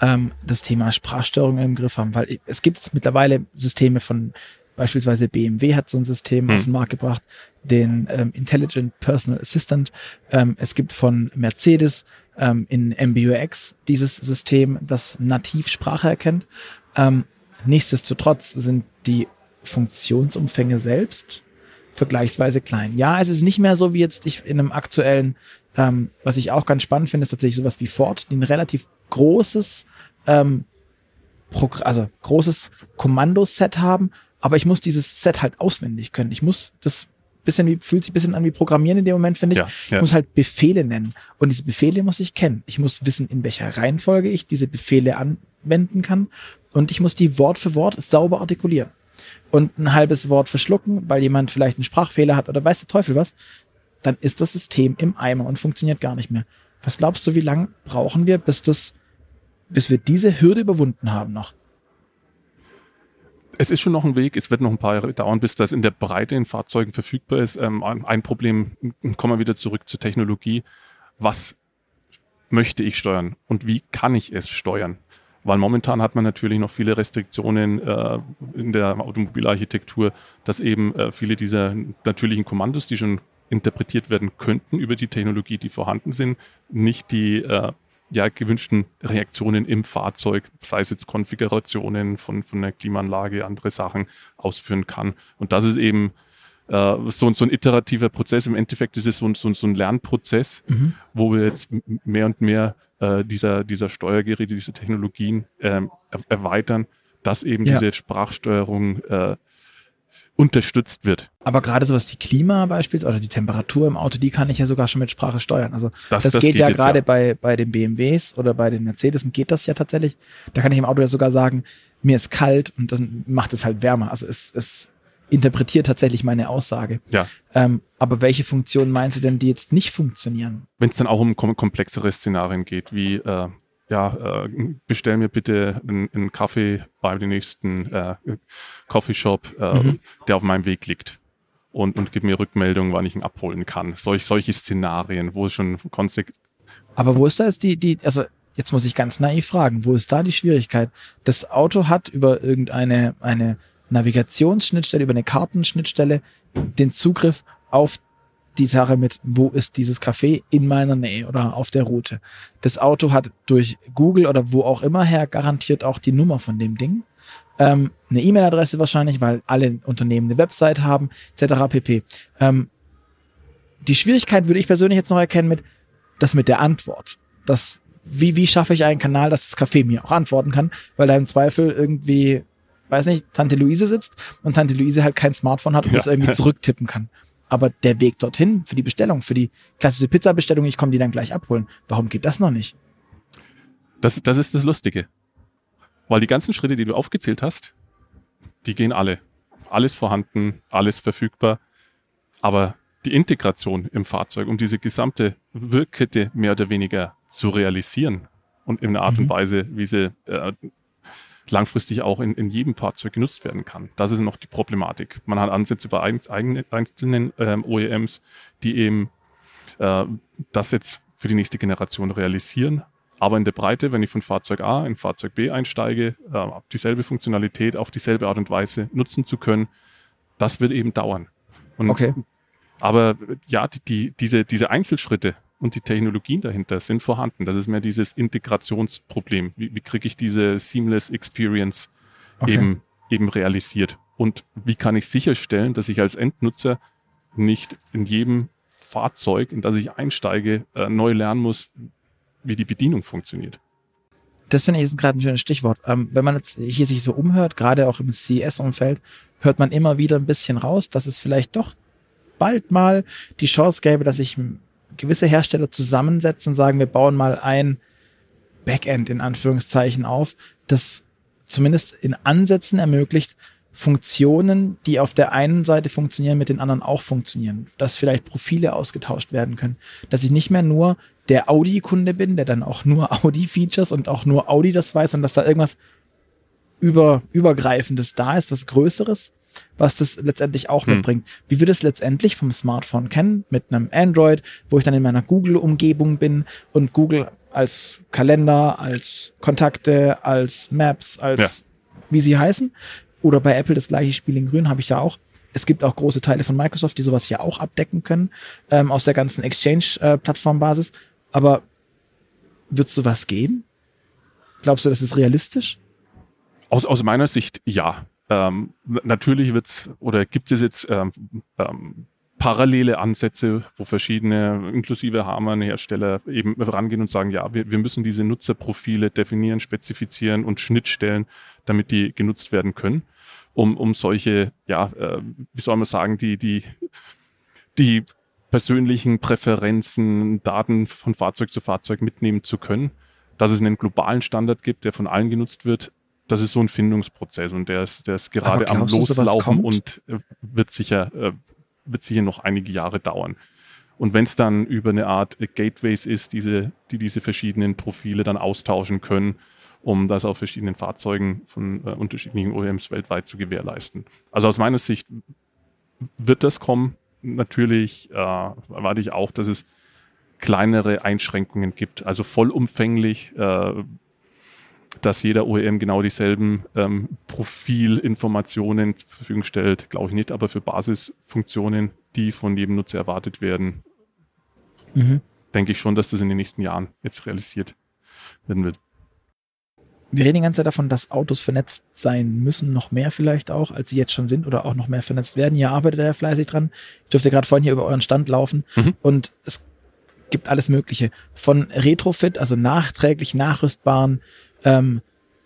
ähm, das Thema Sprachsteuerung im Griff haben? Weil es gibt mittlerweile Systeme von beispielsweise BMW hat so ein System hm. auf den Markt gebracht, den ähm, Intelligent Personal Assistant. Ähm, es gibt von Mercedes ähm, in MBUX dieses System, das nativ Sprache erkennt. Ähm, nichtsdestotrotz sind die Funktionsumfänge selbst vergleichsweise klein. Ja, es ist nicht mehr so wie jetzt ich in einem aktuellen ähm, was ich auch ganz spannend finde, ist tatsächlich sowas wie Ford, die ein relativ großes, ähm, also großes Kommandoset haben, aber ich muss dieses Set halt auswendig können. Ich muss das bisschen wie, fühlt sich ein bisschen an wie Programmieren in dem Moment, finde ich. Ja, ja. Ich muss halt Befehle nennen. Und diese Befehle muss ich kennen. Ich muss wissen, in welcher Reihenfolge ich diese Befehle anwenden kann. Und ich muss die Wort für Wort sauber artikulieren. Und ein halbes Wort verschlucken, weil jemand vielleicht einen Sprachfehler hat oder weiß der Teufel was dann ist das System im Eimer und funktioniert gar nicht mehr. Was glaubst du, wie lange brauchen wir, bis das, bis wir diese Hürde überwunden haben noch? Es ist schon noch ein Weg, es wird noch ein paar Jahre dauern, bis das in der Breite in Fahrzeugen verfügbar ist. Ähm, ein Problem, kommen wir wieder zurück zur Technologie. Was möchte ich steuern und wie kann ich es steuern? Weil momentan hat man natürlich noch viele Restriktionen äh, in der Automobilarchitektur, dass eben äh, viele dieser natürlichen Kommandos, die schon interpretiert werden könnten über die Technologie, die vorhanden sind, nicht die äh, ja, gewünschten Reaktionen im Fahrzeug, sei es jetzt Konfigurationen von, von der Klimaanlage, andere Sachen ausführen kann. Und das ist eben äh, so, so ein iterativer Prozess. Im Endeffekt ist es so, so, so ein Lernprozess, mhm. wo wir jetzt mehr und mehr äh, dieser, dieser Steuergeräte, diese Technologien äh, erweitern, dass eben ja. diese Sprachsteuerung äh, unterstützt wird. Aber gerade sowas wie Klima beispielsweise oder die Temperatur im Auto, die kann ich ja sogar schon mit Sprache steuern. Also das, das, das geht, geht, ja gerade ja. bei, bei den BMWs oder bei den Mercedes geht das ja tatsächlich. Da kann ich im Auto ja sogar sagen, mir ist kalt und dann macht es halt wärmer. Also es, es interpretiert tatsächlich meine Aussage. Ja. Ähm, aber welche Funktionen meinst du denn, die jetzt nicht funktionieren? Wenn es dann auch um komplexere Szenarien geht, wie äh, ja, äh, bestell mir bitte einen, einen Kaffee bei dem nächsten äh, Coffeeshop, äh, mhm. der auf meinem Weg liegt. Und, und gib mir Rückmeldung, wann ich ihn abholen kann. Solch, solche Szenarien, wo es schon Kontext. Aber wo ist da jetzt die, die, also jetzt muss ich ganz naiv fragen, wo ist da die Schwierigkeit? Das Auto hat über irgendeine eine Navigationsschnittstelle, über eine Kartenschnittstelle den Zugriff auf die Sache mit, wo ist dieses Café in meiner Nähe oder auf der Route. Das Auto hat durch Google oder wo auch immer her garantiert auch die Nummer von dem Ding. Ähm, eine E-Mail-Adresse wahrscheinlich, weil alle Unternehmen eine Website haben, etc. pp. Ähm, die Schwierigkeit würde ich persönlich jetzt noch erkennen mit, das mit der Antwort. Das, wie, wie schaffe ich einen Kanal, dass das Café mir auch antworten kann, weil da im Zweifel irgendwie, weiß nicht, Tante Luise sitzt und Tante Luise halt kein Smartphone hat und ja. es irgendwie zurücktippen kann. Aber der Weg dorthin für die Bestellung, für die klassische Pizza-Bestellung, ich komme die dann gleich abholen. Warum geht das noch nicht? Das, das ist das Lustige. Weil die ganzen Schritte, die du aufgezählt hast, die gehen alle. Alles vorhanden, alles verfügbar. Aber die Integration im Fahrzeug, um diese gesamte Wirkkette mehr oder weniger zu realisieren und in einer Art mhm. und Weise, wie sie äh, langfristig auch in, in jedem Fahrzeug genutzt werden kann. Das ist noch die Problematik. Man hat Ansätze bei eigenen, einzelnen ähm, OEMs, die eben äh, das jetzt für die nächste Generation realisieren. Aber in der Breite, wenn ich von Fahrzeug A in Fahrzeug B einsteige, äh, dieselbe Funktionalität auf dieselbe Art und Weise nutzen zu können, das wird eben dauern. Und, okay. Aber ja, die, die, diese, diese Einzelschritte, und die Technologien dahinter sind vorhanden. Das ist mehr dieses Integrationsproblem. Wie, wie kriege ich diese Seamless Experience okay. eben, eben realisiert? Und wie kann ich sicherstellen, dass ich als Endnutzer nicht in jedem Fahrzeug, in das ich einsteige, äh, neu lernen muss, wie die Bedienung funktioniert? Das finde ich ist gerade ein schönes Stichwort. Ähm, wenn man jetzt hier sich so umhört, gerade auch im CES-Umfeld, hört man immer wieder ein bisschen raus, dass es vielleicht doch bald mal die Chance gäbe, dass ich gewisse Hersteller zusammensetzen und sagen, wir bauen mal ein Backend in Anführungszeichen auf, das zumindest in Ansätzen ermöglicht, Funktionen, die auf der einen Seite funktionieren, mit den anderen auch funktionieren. Dass vielleicht Profile ausgetauscht werden können. Dass ich nicht mehr nur der Audi-Kunde bin, der dann auch nur Audi-Features und auch nur Audi das weiß und dass da irgendwas über, übergreifendes da ist, was Größeres, was das letztendlich auch hm. mitbringt. Wie wir das letztendlich vom Smartphone kennen, mit einem Android, wo ich dann in meiner Google-Umgebung bin und Google als Kalender, als Kontakte, als Maps, als ja. wie sie heißen. Oder bei Apple das gleiche Spiel in Grün habe ich ja auch. Es gibt auch große Teile von Microsoft, die sowas ja auch abdecken können, ähm, aus der ganzen Exchange-Plattformbasis. Äh, Aber wird es sowas geben? Glaubst du, das ist realistisch? Aus, aus meiner Sicht ja. Ähm, natürlich wird's oder gibt es jetzt ähm, ähm, parallele Ansätze, wo verschiedene, inklusive Harman-Hersteller eben rangehen und sagen, ja, wir, wir müssen diese Nutzerprofile definieren, spezifizieren und Schnittstellen, damit die genutzt werden können, um, um solche, ja, äh, wie soll man sagen, die, die, die persönlichen Präferenzen, Daten von Fahrzeug zu Fahrzeug mitnehmen zu können. Dass es einen globalen Standard gibt, der von allen genutzt wird, das ist so ein Findungsprozess und der ist, der ist gerade am Loslaufen und äh, wird sicher, äh, wird sicher noch einige Jahre dauern. Und wenn es dann über eine Art Gateways ist, diese, die diese verschiedenen Profile dann austauschen können, um das auf verschiedenen Fahrzeugen von äh, unterschiedlichen OEMs weltweit zu gewährleisten. Also aus meiner Sicht wird das kommen. Natürlich äh, erwarte ich auch, dass es kleinere Einschränkungen gibt. Also vollumfänglich äh, dass jeder OEM genau dieselben ähm, Profilinformationen zur Verfügung stellt, glaube ich nicht, aber für Basisfunktionen, die von jedem Nutzer erwartet werden, mhm. denke ich schon, dass das in den nächsten Jahren jetzt realisiert werden wird. Wir reden die ganze Zeit davon, dass Autos vernetzt sein müssen, noch mehr vielleicht auch, als sie jetzt schon sind oder auch noch mehr vernetzt werden. Ihr arbeitet ja fleißig dran. Ich durfte gerade vorhin hier über euren Stand laufen mhm. und es gibt alles Mögliche. Von Retrofit, also nachträglich nachrüstbaren ähm,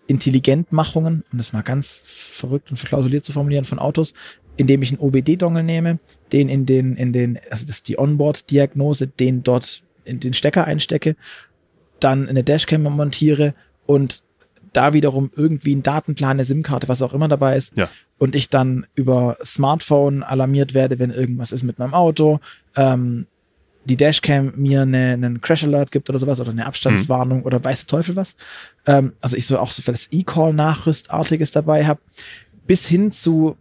Intelligentmachungen, um das mal ganz verrückt und verklausuliert zu formulieren, von Autos, indem ich einen OBD-Dongle nehme, den in den, in den, also das ist die Onboard-Diagnose, den dort in den Stecker einstecke, dann eine Dashcam montiere und da wiederum irgendwie einen Datenplan, eine SIM-Karte, was auch immer dabei ist. Ja. Und ich dann über Smartphone alarmiert werde, wenn irgendwas ist mit meinem Auto, ähm, die Dashcam mir eine, einen Crash Alert gibt oder sowas oder eine Abstandswarnung mhm. oder weiß der Teufel was. Ähm, also ich so auch so das E-Call-Nachrüstartiges dabei habe, bis hin zu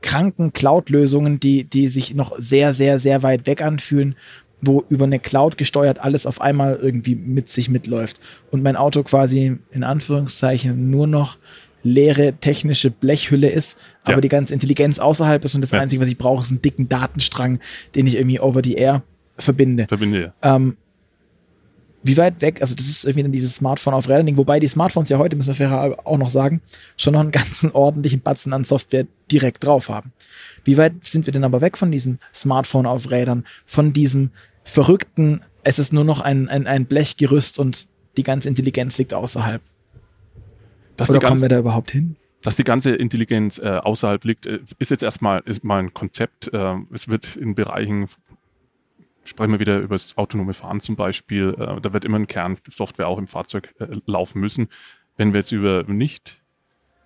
kranken Cloud-Lösungen, die, die sich noch sehr, sehr, sehr weit weg anfühlen, wo über eine Cloud gesteuert alles auf einmal irgendwie mit sich mitläuft und mein Auto quasi in Anführungszeichen nur noch leere technische Blechhülle ist, aber ja. die ganze Intelligenz außerhalb ist und das ja. Einzige, was ich brauche, ist einen dicken Datenstrang, den ich irgendwie over the air verbinde. Verbinde, ja. Ähm, wie weit weg, also das ist irgendwie dann dieses Smartphone auf Rädern wobei die Smartphones ja heute, müssen wir fair auch noch sagen, schon noch einen ganzen ordentlichen Batzen an Software direkt drauf haben. Wie weit sind wir denn aber weg von diesem Smartphone auf Rädern, von diesem verrückten, es ist nur noch ein, ein, ein Blechgerüst und die ganze Intelligenz liegt außerhalb? Das Oder kommen wir da überhaupt hin? dass die ganze Intelligenz äh, außerhalb liegt, äh, ist jetzt erstmal ist mal ein Konzept. Äh, es wird in Bereichen, sprechen wir wieder über das autonome Fahren zum Beispiel, äh, da wird immer ein Kernsoftware auch im Fahrzeug äh, laufen müssen. Wenn wir jetzt über nicht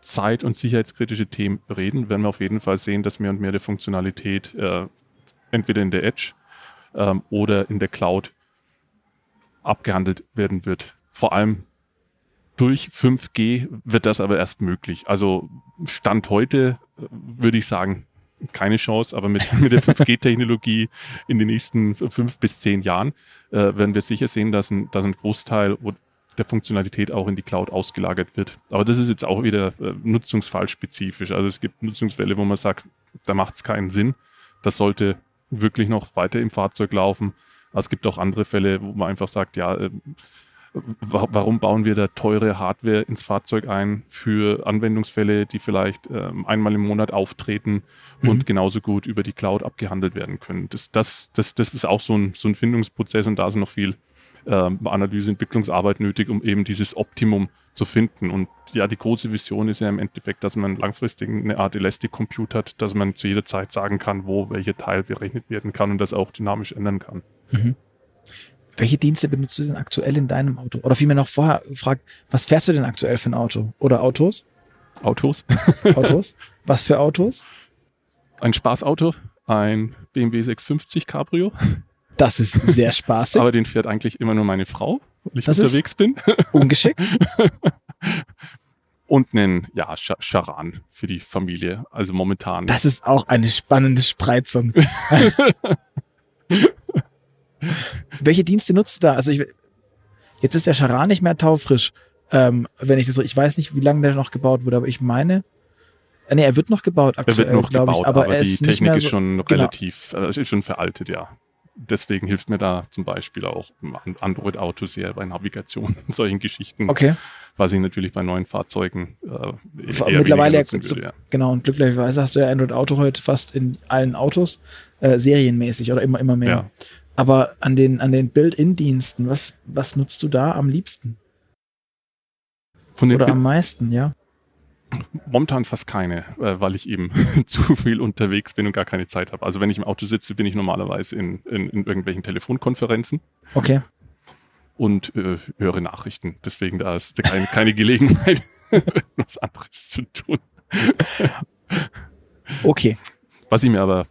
zeit- und sicherheitskritische Themen reden, werden wir auf jeden Fall sehen, dass mehr und mehr der Funktionalität äh, entweder in der Edge ähm, oder in der Cloud abgehandelt werden wird. Vor allem durch 5G wird das aber erst möglich. Also Stand heute äh, würde ich sagen, keine Chance, aber mit, mit der 5G-Technologie in den nächsten fünf bis zehn Jahren äh, werden wir sicher sehen, dass ein, dass ein Großteil der Funktionalität auch in die Cloud ausgelagert wird. Aber das ist jetzt auch wieder äh, nutzungsfallspezifisch. Also es gibt Nutzungsfälle, wo man sagt, da macht es keinen Sinn. Das sollte wirklich noch weiter im Fahrzeug laufen. Aber es gibt auch andere Fälle, wo man einfach sagt, ja, äh, warum bauen wir da teure Hardware ins Fahrzeug ein für Anwendungsfälle, die vielleicht ähm, einmal im Monat auftreten mhm. und genauso gut über die Cloud abgehandelt werden können. Das, das, das, das ist auch so ein, so ein Findungsprozess und da ist noch viel ähm, Analyse, Entwicklungsarbeit nötig, um eben dieses Optimum zu finden. Und ja, die große Vision ist ja im Endeffekt, dass man langfristig eine Art Elastic Compute hat, dass man zu jeder Zeit sagen kann, wo welcher Teil berechnet werden kann und das auch dynamisch ändern kann. Mhm. Welche Dienste benutzt du denn aktuell in deinem Auto? Oder vielmehr noch vorher gefragt, was fährst du denn aktuell für ein Auto? Oder Autos? Autos. Autos? Was für Autos? Ein Spaßauto, ein BMW 650 Cabrio. Das ist sehr spaßig. Aber den fährt eigentlich immer nur meine Frau, weil ich das unterwegs bin. Ungeschickt. Und einen, ja, Charan für die Familie. Also momentan. Das ist auch eine spannende Spreizung. Welche Dienste nutzt du da? Also ich, jetzt ist der Charan nicht mehr taufrisch. Ähm, wenn ich das so, ich weiß nicht, wie lange der noch gebaut wurde, aber ich meine, äh, nee, er wird noch gebaut aktuell, Er wird noch gebaut, ich, aber, aber die Technik ist schon so, relativ, genau. äh, ist schon veraltet, ja. Deswegen hilft mir da zum Beispiel auch Android-Auto sehr bei Navigation und solchen Geschichten. Okay. Was ich natürlich bei neuen Fahrzeugen äh, Mittlerweile ja, würde, ja. Genau, und glücklicherweise hast du ja Android-Auto heute fast in allen Autos äh, serienmäßig oder immer, immer mehr. Ja. Aber an den, an den Build-in-Diensten, was, was nutzt du da am liebsten? Oder am meisten, ja? Momentan fast keine, äh, weil ich eben zu viel unterwegs bin und gar keine Zeit habe. Also wenn ich im Auto sitze, bin ich normalerweise in, in, in irgendwelchen Telefonkonferenzen. Okay. Und äh, höre Nachrichten. Deswegen da ist keine, keine Gelegenheit, was anderes zu tun. okay. Was ich mir aber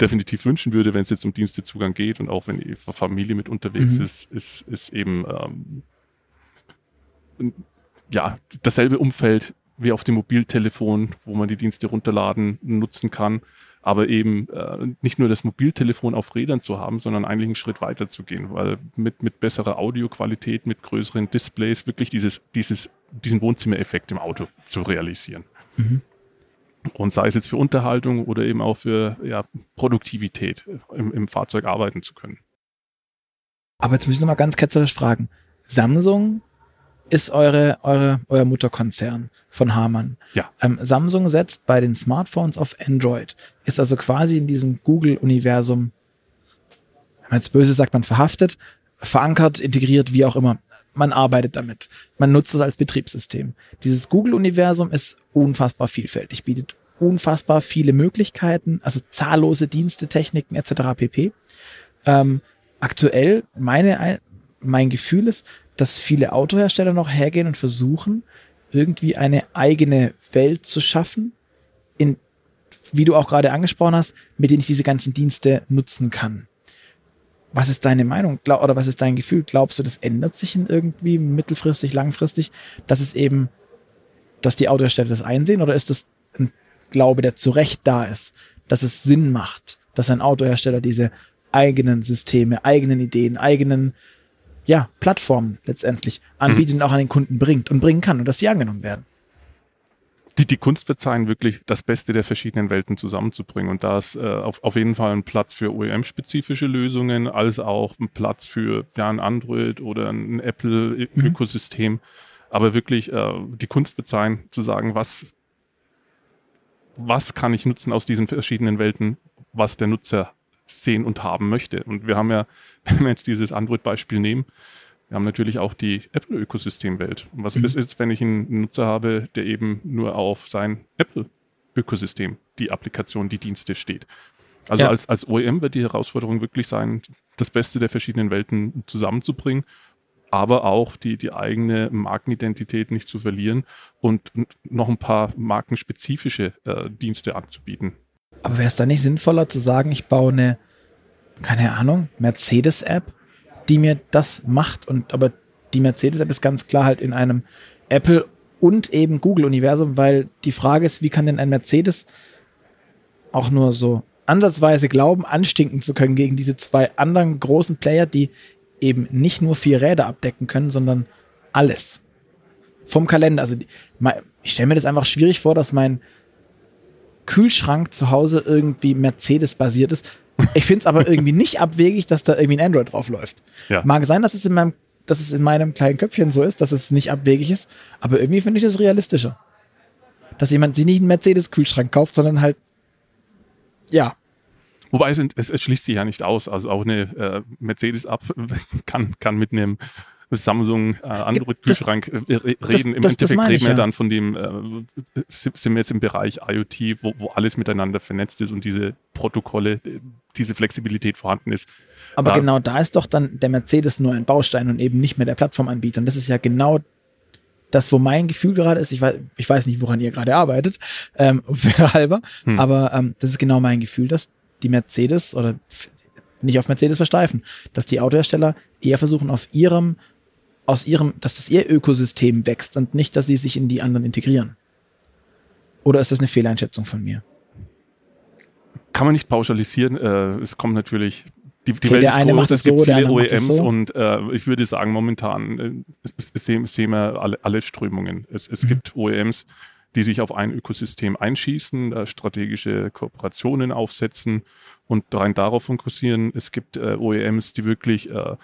definitiv wünschen würde, wenn es jetzt um Dienstezugang geht und auch wenn Familie mit unterwegs mhm. ist, ist, ist eben ähm, ja dasselbe Umfeld wie auf dem Mobiltelefon, wo man die Dienste runterladen, nutzen kann, aber eben äh, nicht nur das Mobiltelefon auf Rädern zu haben, sondern eigentlich einen Schritt weiter zu gehen, weil mit, mit besserer Audioqualität, mit größeren Displays wirklich dieses, dieses, diesen Wohnzimmereffekt im Auto zu realisieren. Mhm. Und sei es jetzt für Unterhaltung oder eben auch für ja, Produktivität im, im Fahrzeug arbeiten zu können. Aber jetzt muss ich nochmal ganz ketzerisch fragen. Samsung ist eure, eure, euer Mutterkonzern von Hamann. Ja. Ähm, Samsung setzt bei den Smartphones auf Android, ist also quasi in diesem Google-Universum, wenn man jetzt böse sagt, man verhaftet, verankert, integriert, wie auch immer. Man arbeitet damit. Man nutzt es als Betriebssystem. Dieses Google-Universum ist unfassbar vielfältig, bietet unfassbar viele Möglichkeiten, also zahllose Dienste, Techniken etc. pp. Ähm, aktuell meine, mein Gefühl ist, dass viele Autohersteller noch hergehen und versuchen, irgendwie eine eigene Welt zu schaffen, in, wie du auch gerade angesprochen hast, mit denen ich diese ganzen Dienste nutzen kann. Was ist deine Meinung Glaub, oder was ist dein Gefühl? Glaubst du, das ändert sich in irgendwie mittelfristig, langfristig, dass es eben, dass die Autohersteller das einsehen oder ist das ein Glaube, der zu Recht da ist, dass es Sinn macht, dass ein Autohersteller diese eigenen Systeme, eigenen Ideen, eigenen ja, Plattformen letztendlich anbietet mhm. und auch an den Kunden bringt und bringen kann und dass die angenommen werden. Die, die Kunst wird sein, wirklich das Beste der verschiedenen Welten zusammenzubringen. Und da ist äh, auf, auf jeden Fall ein Platz für OEM-spezifische Lösungen, als auch ein Platz für ja, ein Android oder ein Apple-Ökosystem. Mhm. Aber wirklich, äh, die Kunst wird sein, zu sagen, was, was kann ich nutzen aus diesen verschiedenen Welten, was der Nutzer sehen und haben möchte. Und wir haben ja, wenn wir jetzt dieses Android-Beispiel nehmen, Wir haben natürlich auch die Apple-Ökosystemwelt. Was Mhm. ist jetzt, wenn ich einen Nutzer habe, der eben nur auf sein Apple-Ökosystem, die Applikation, die Dienste steht? Also Ja. als, als OEM wird die Herausforderung wirklich sein, das Beste der verschiedenen Welten zusammenzubringen, aber auch die, die eigene Markenidentität nicht zu verlieren und noch ein paar markenspezifische äh, Dienste anzubieten. Aber wäre es da nicht sinnvoller zu sagen, ich baue eine, keine Ahnung, Mercedes-App, die mir das macht und aber die Mercedes-App ist ganz klar halt in einem Apple und eben Google-Universum, weil die Frage ist, wie kann denn ein Mercedes auch nur so ansatzweise glauben, anstinken zu können gegen diese zwei anderen großen Player, die eben nicht nur vier Räder abdecken können, sondern alles. Vom Kalender. Also ich stelle mir das einfach schwierig vor, dass mein Kühlschrank zu Hause irgendwie Mercedes-basiert ist. Ich finde es aber irgendwie nicht abwegig, dass da irgendwie ein Android drauf läuft. Ja. Mag sein, dass es in meinem, dass es in meinem kleinen Köpfchen so ist, dass es nicht abwegig ist, aber irgendwie finde ich das realistischer. Dass jemand sich nicht einen Mercedes-Kühlschrank kauft, sondern halt, ja, Wobei es, es, es schließt sich ja nicht aus. Also auch eine äh, Mercedes ab kann, kann mit einem Samsung äh, Android-Kühlschrank äh, re- das- reden. Im das- das Endeffekt meine reden wir ja. dann von dem, äh, sind wir jetzt im Bereich IoT, wo, wo alles miteinander vernetzt ist und diese Protokolle, äh, diese Flexibilität vorhanden ist. aber Da- genau da ist doch dann der Mercedes nur ein Baustein und eben nicht mehr der Plattformanbieter. Und das ist ja genau das, wo mein Gefühl gerade ist. Ich weiß, ich weiß nicht, woran ihr gerade arbeitet, ähm, halber, Hm. aber ähm, das ist genau mein Gefühl, dass die Mercedes oder nicht auf Mercedes versteifen, dass die Autohersteller eher versuchen, auf ihrem, aus ihrem, dass das ihr Ökosystem wächst und nicht, dass sie sich in die anderen integrieren. Oder ist das eine Fehleinschätzung von mir? Kann man nicht pauschalisieren. Äh, es kommt natürlich, die, die Okay, Welt der ist eine groß, macht es gibt so, der viele OEMs so. und äh, ich würde sagen, momentan äh, sehen, sehen wir alle, alle Strömungen. Es, es Mhm. gibt OEMs, die sich auf ein Ökosystem einschießen, äh, strategische Kooperationen aufsetzen und rein darauf fokussieren. Es gibt äh, OEMs, die wirklich äh,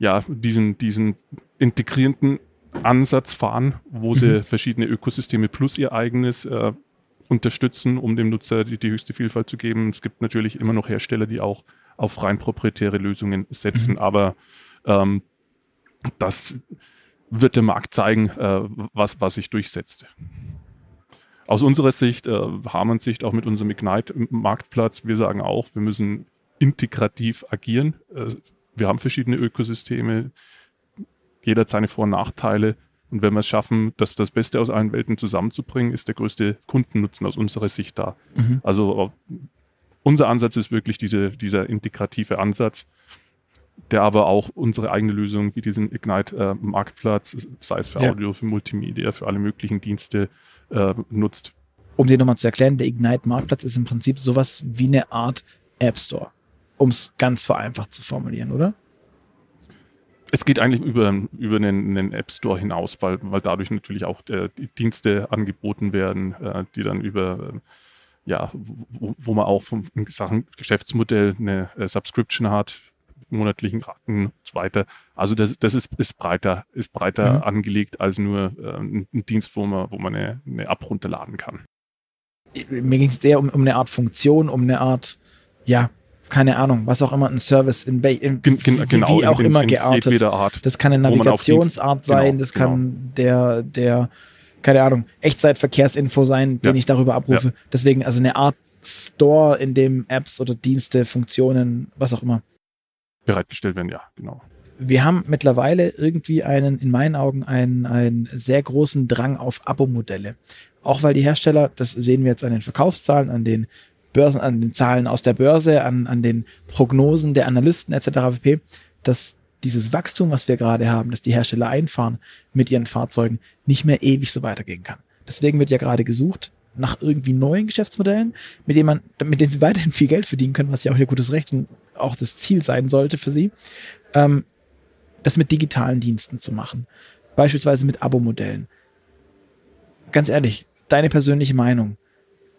ja, diesen, diesen integrierenden Ansatz fahren, wo sie Mhm. verschiedene Ökosysteme plus ihr eigenes äh, unterstützen, um dem Nutzer die, die höchste Vielfalt zu geben. Es gibt natürlich immer noch Hersteller, die auch auf rein proprietäre Lösungen setzen, aber ähm, das wird der Markt zeigen, äh, was, was sich durchsetzt. Aus unserer Sicht, äh, Hamann-Sicht, auch mit unserem Ignite-Marktplatz, wir sagen auch, wir müssen integrativ agieren. Äh, wir haben verschiedene Ökosysteme, jeder hat seine Vor- und Nachteile. Und wenn wir es schaffen, das, das Beste aus allen Welten zusammenzubringen, ist der größte Kundennutzen aus unserer Sicht da. Mhm. Also äh, unser Ansatz ist wirklich diese, dieser integrative Ansatz, der aber auch unsere eigene Lösung wie diesen Ignite-Marktplatz, sei es für Ja. Audio, für Multimedia, für alle möglichen Dienste, äh, nutzt. um dir nochmal zu erklären, der Ignite-Marktplatz ist im Prinzip sowas wie eine Art App Store, um es ganz vereinfacht zu formulieren, oder? Es geht eigentlich über, über einen, einen App Store hinaus, weil, weil dadurch natürlich auch äh, die Dienste angeboten werden, äh, die dann über, äh, ja, wo, wo man auch vom, in Sachen Geschäftsmodell eine äh, Subscription hat, monatlichen Raten und so weiter. Also das, das ist, ist breiter, ist breiter Mhm. angelegt als nur äh, ein, ein Dienst, wo man, wo man eine, eine App runterladen kann. Mir ging es eher um, um eine Art Funktion, um eine Art, ja, keine Ahnung, was auch immer, ein Service, in, wel- in Gen, wie, genau, wie auch in, immer in geartet. Art. Das kann eine Navigationsart Dienst- sein, genau, das kann der, der, keine Ahnung, Echtzeitverkehrsinfo sein, den Ja. ich darüber abrufe. Deswegen also eine Art Store, in dem Apps oder Dienste, Funktionen, was auch immer. bereitgestellt werden, ja, genau. wir haben mittlerweile irgendwie einen, in meinen Augen, einen, einen sehr großen Drang auf Abo-Modelle. Auch weil die Hersteller, das sehen wir jetzt an den Verkaufszahlen, an den Börsen, an den Zahlen aus der Börse, an, an den Prognosen der Analysten etc. pp., dass dieses Wachstum, was wir gerade haben, dass die Hersteller einfahren mit ihren Fahrzeugen, nicht mehr ewig so weitergehen kann. Deswegen wird ja gerade gesucht nach irgendwie neuen Geschäftsmodellen, mit denen man, mit denen sie weiterhin viel Geld verdienen können, was ja auch ihr gutes Recht und auch das Ziel sein sollte für sie. Ähm, das mit digitalen Diensten zu machen. Beispielsweise mit Abo-Modellen. Ganz ehrlich, deine persönliche Meinung.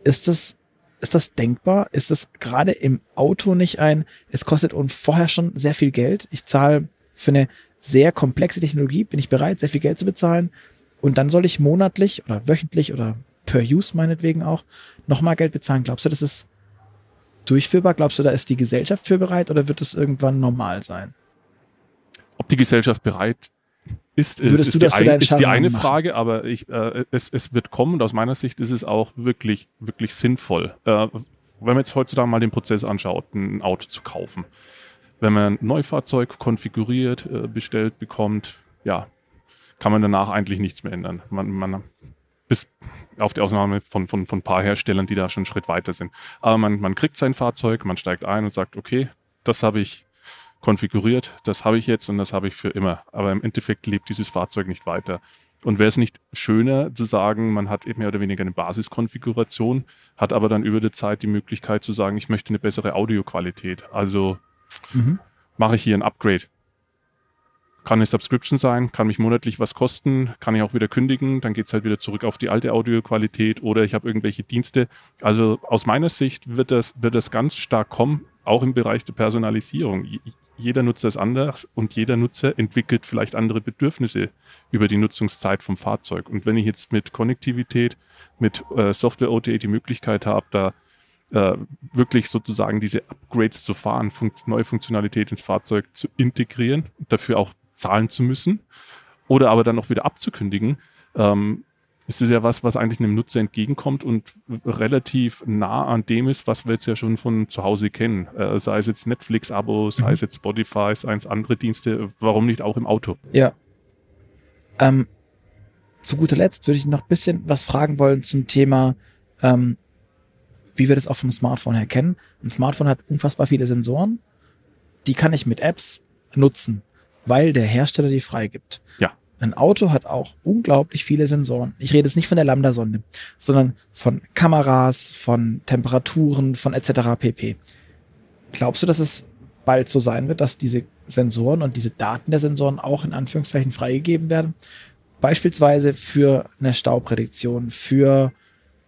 Ist das, ist das denkbar? Ist das gerade im Auto nicht ein, es kostet uns vorher schon sehr viel Geld. Ich zahle für eine sehr komplexe Technologie, bin ich bereit, sehr viel Geld zu bezahlen. Und dann soll ich monatlich oder wöchentlich oder per Use meinetwegen auch nochmal Geld bezahlen. Glaubst du, das ist durchführbar? Glaubst du, da ist die Gesellschaft für bereit oder wird es irgendwann normal sein? ob die Gesellschaft bereit ist, ist, Würdest ist, du die, ein, ist die eine machen? Frage, aber ich, äh, es, es wird kommen und aus meiner Sicht ist es auch wirklich, wirklich sinnvoll. Äh, wenn man jetzt heutzutage mal den Prozess anschaut, ein Auto zu kaufen. Wenn man ein Neufahrzeug konfiguriert, äh, bestellt bekommt, ja, kann man danach eigentlich nichts mehr ändern. Man, man bis auf die Ausnahme von, von, von ein paar Herstellern, die da schon einen Schritt weiter sind. Aber man, man kriegt sein Fahrzeug, man steigt ein und sagt, okay, das habe ich konfiguriert, das habe ich jetzt und das habe ich für immer. Aber im Endeffekt lebt dieses Fahrzeug nicht weiter. Und wäre es nicht schöner zu sagen, man hat eben mehr oder weniger eine Basiskonfiguration, hat aber dann über die Zeit die Möglichkeit zu sagen, ich möchte eine bessere Audioqualität. Also Mhm. mache ich hier ein Upgrade. Kann eine Subscription sein, kann mich monatlich was kosten, kann ich auch wieder kündigen, dann geht's halt wieder zurück auf die alte Audioqualität oder ich habe irgendwelche Dienste. Also aus meiner Sicht wird das, wird das ganz stark kommen, auch im Bereich der Personalisierung. Jeder Nutzer ist anders und jeder Nutzer entwickelt vielleicht andere Bedürfnisse über die Nutzungszeit vom Fahrzeug. Und wenn ich jetzt mit Konnektivität, mit äh, Software OTA die Möglichkeit habe, da äh, wirklich sozusagen diese Upgrades zu fahren, neue Funktionalität ins Fahrzeug zu integrieren, dafür auch zahlen zu müssen oder aber dann auch wieder abzukündigen, ähm, ist es ja was, was eigentlich einem Nutzer entgegenkommt und relativ nah an dem ist, was wir jetzt ja schon von zu Hause kennen. Äh, sei es jetzt Netflix-Abo, sei Mhm. es jetzt Spotify, sei es andere Dienste, warum nicht auch im Auto? Ja. Ähm, zu guter Letzt würde ich noch ein bisschen was fragen wollen zum Thema, ähm, wie wir das auch vom Smartphone her kennen. Ein Smartphone hat unfassbar viele Sensoren. Die kann ich mit Apps nutzen, weil der Hersteller die freigibt. Ja. Ein Auto hat auch unglaublich viele Sensoren. Ich rede jetzt nicht von der Lambda-Sonde, sondern von Kameras, von Temperaturen, von etc. pp. Glaubst du, dass es bald so sein wird, dass diese Sensoren und diese Daten der Sensoren auch in Anführungszeichen freigegeben werden? Beispielsweise für eine Stauprädiktion, für,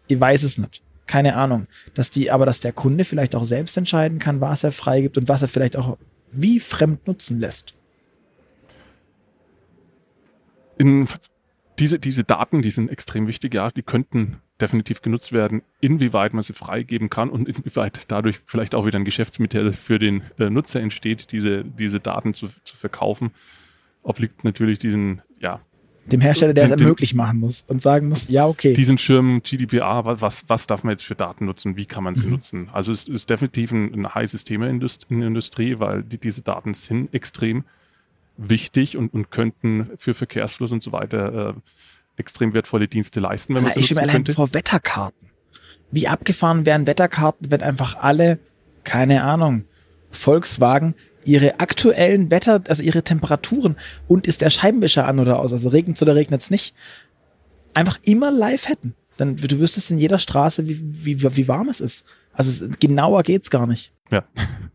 ich weiß es nicht, keine Ahnung, dass die, aber dass der Kunde vielleicht auch selbst entscheiden kann, was er freigibt und was er vielleicht auch wie fremd nutzen lässt. In diese, diese Daten, die sind extrem wichtig, ja, die könnten definitiv genutzt werden, inwieweit man sie freigeben kann und inwieweit dadurch vielleicht auch wieder ein Geschäftsmodell für den äh, Nutzer entsteht, diese, diese Daten zu, zu verkaufen, obliegt natürlich diesen, ja, Dem Hersteller, der es Den- den- ermöglich machen muss und sagen muss, ja, okay. diesen Schirm GDPR, wa- was, was darf man jetzt für Daten nutzen, wie kann man sie Mhm. nutzen? Also es ist definitiv ein, ein heißes Thema in der Industrie, weil die, diese Daten sind extrem wichtig und, und könnten für Verkehrsfluss und so weiter äh, extrem wertvolle Dienste leisten, wenn man Ja, ich stelle mir allein vor Wetterkarten. Wie abgefahren wären Wetterkarten, wenn einfach alle, keine Ahnung, Volkswagen ihre aktuellen Wetter, also ihre Temperaturen und ist der Scheibenwischer an oder aus, also regnet oder regnet es nicht, einfach immer live hätten. Dann du wüsstest in jeder Straße, wie, wie, wie warm es ist. Also genauer geht's gar nicht. Ja.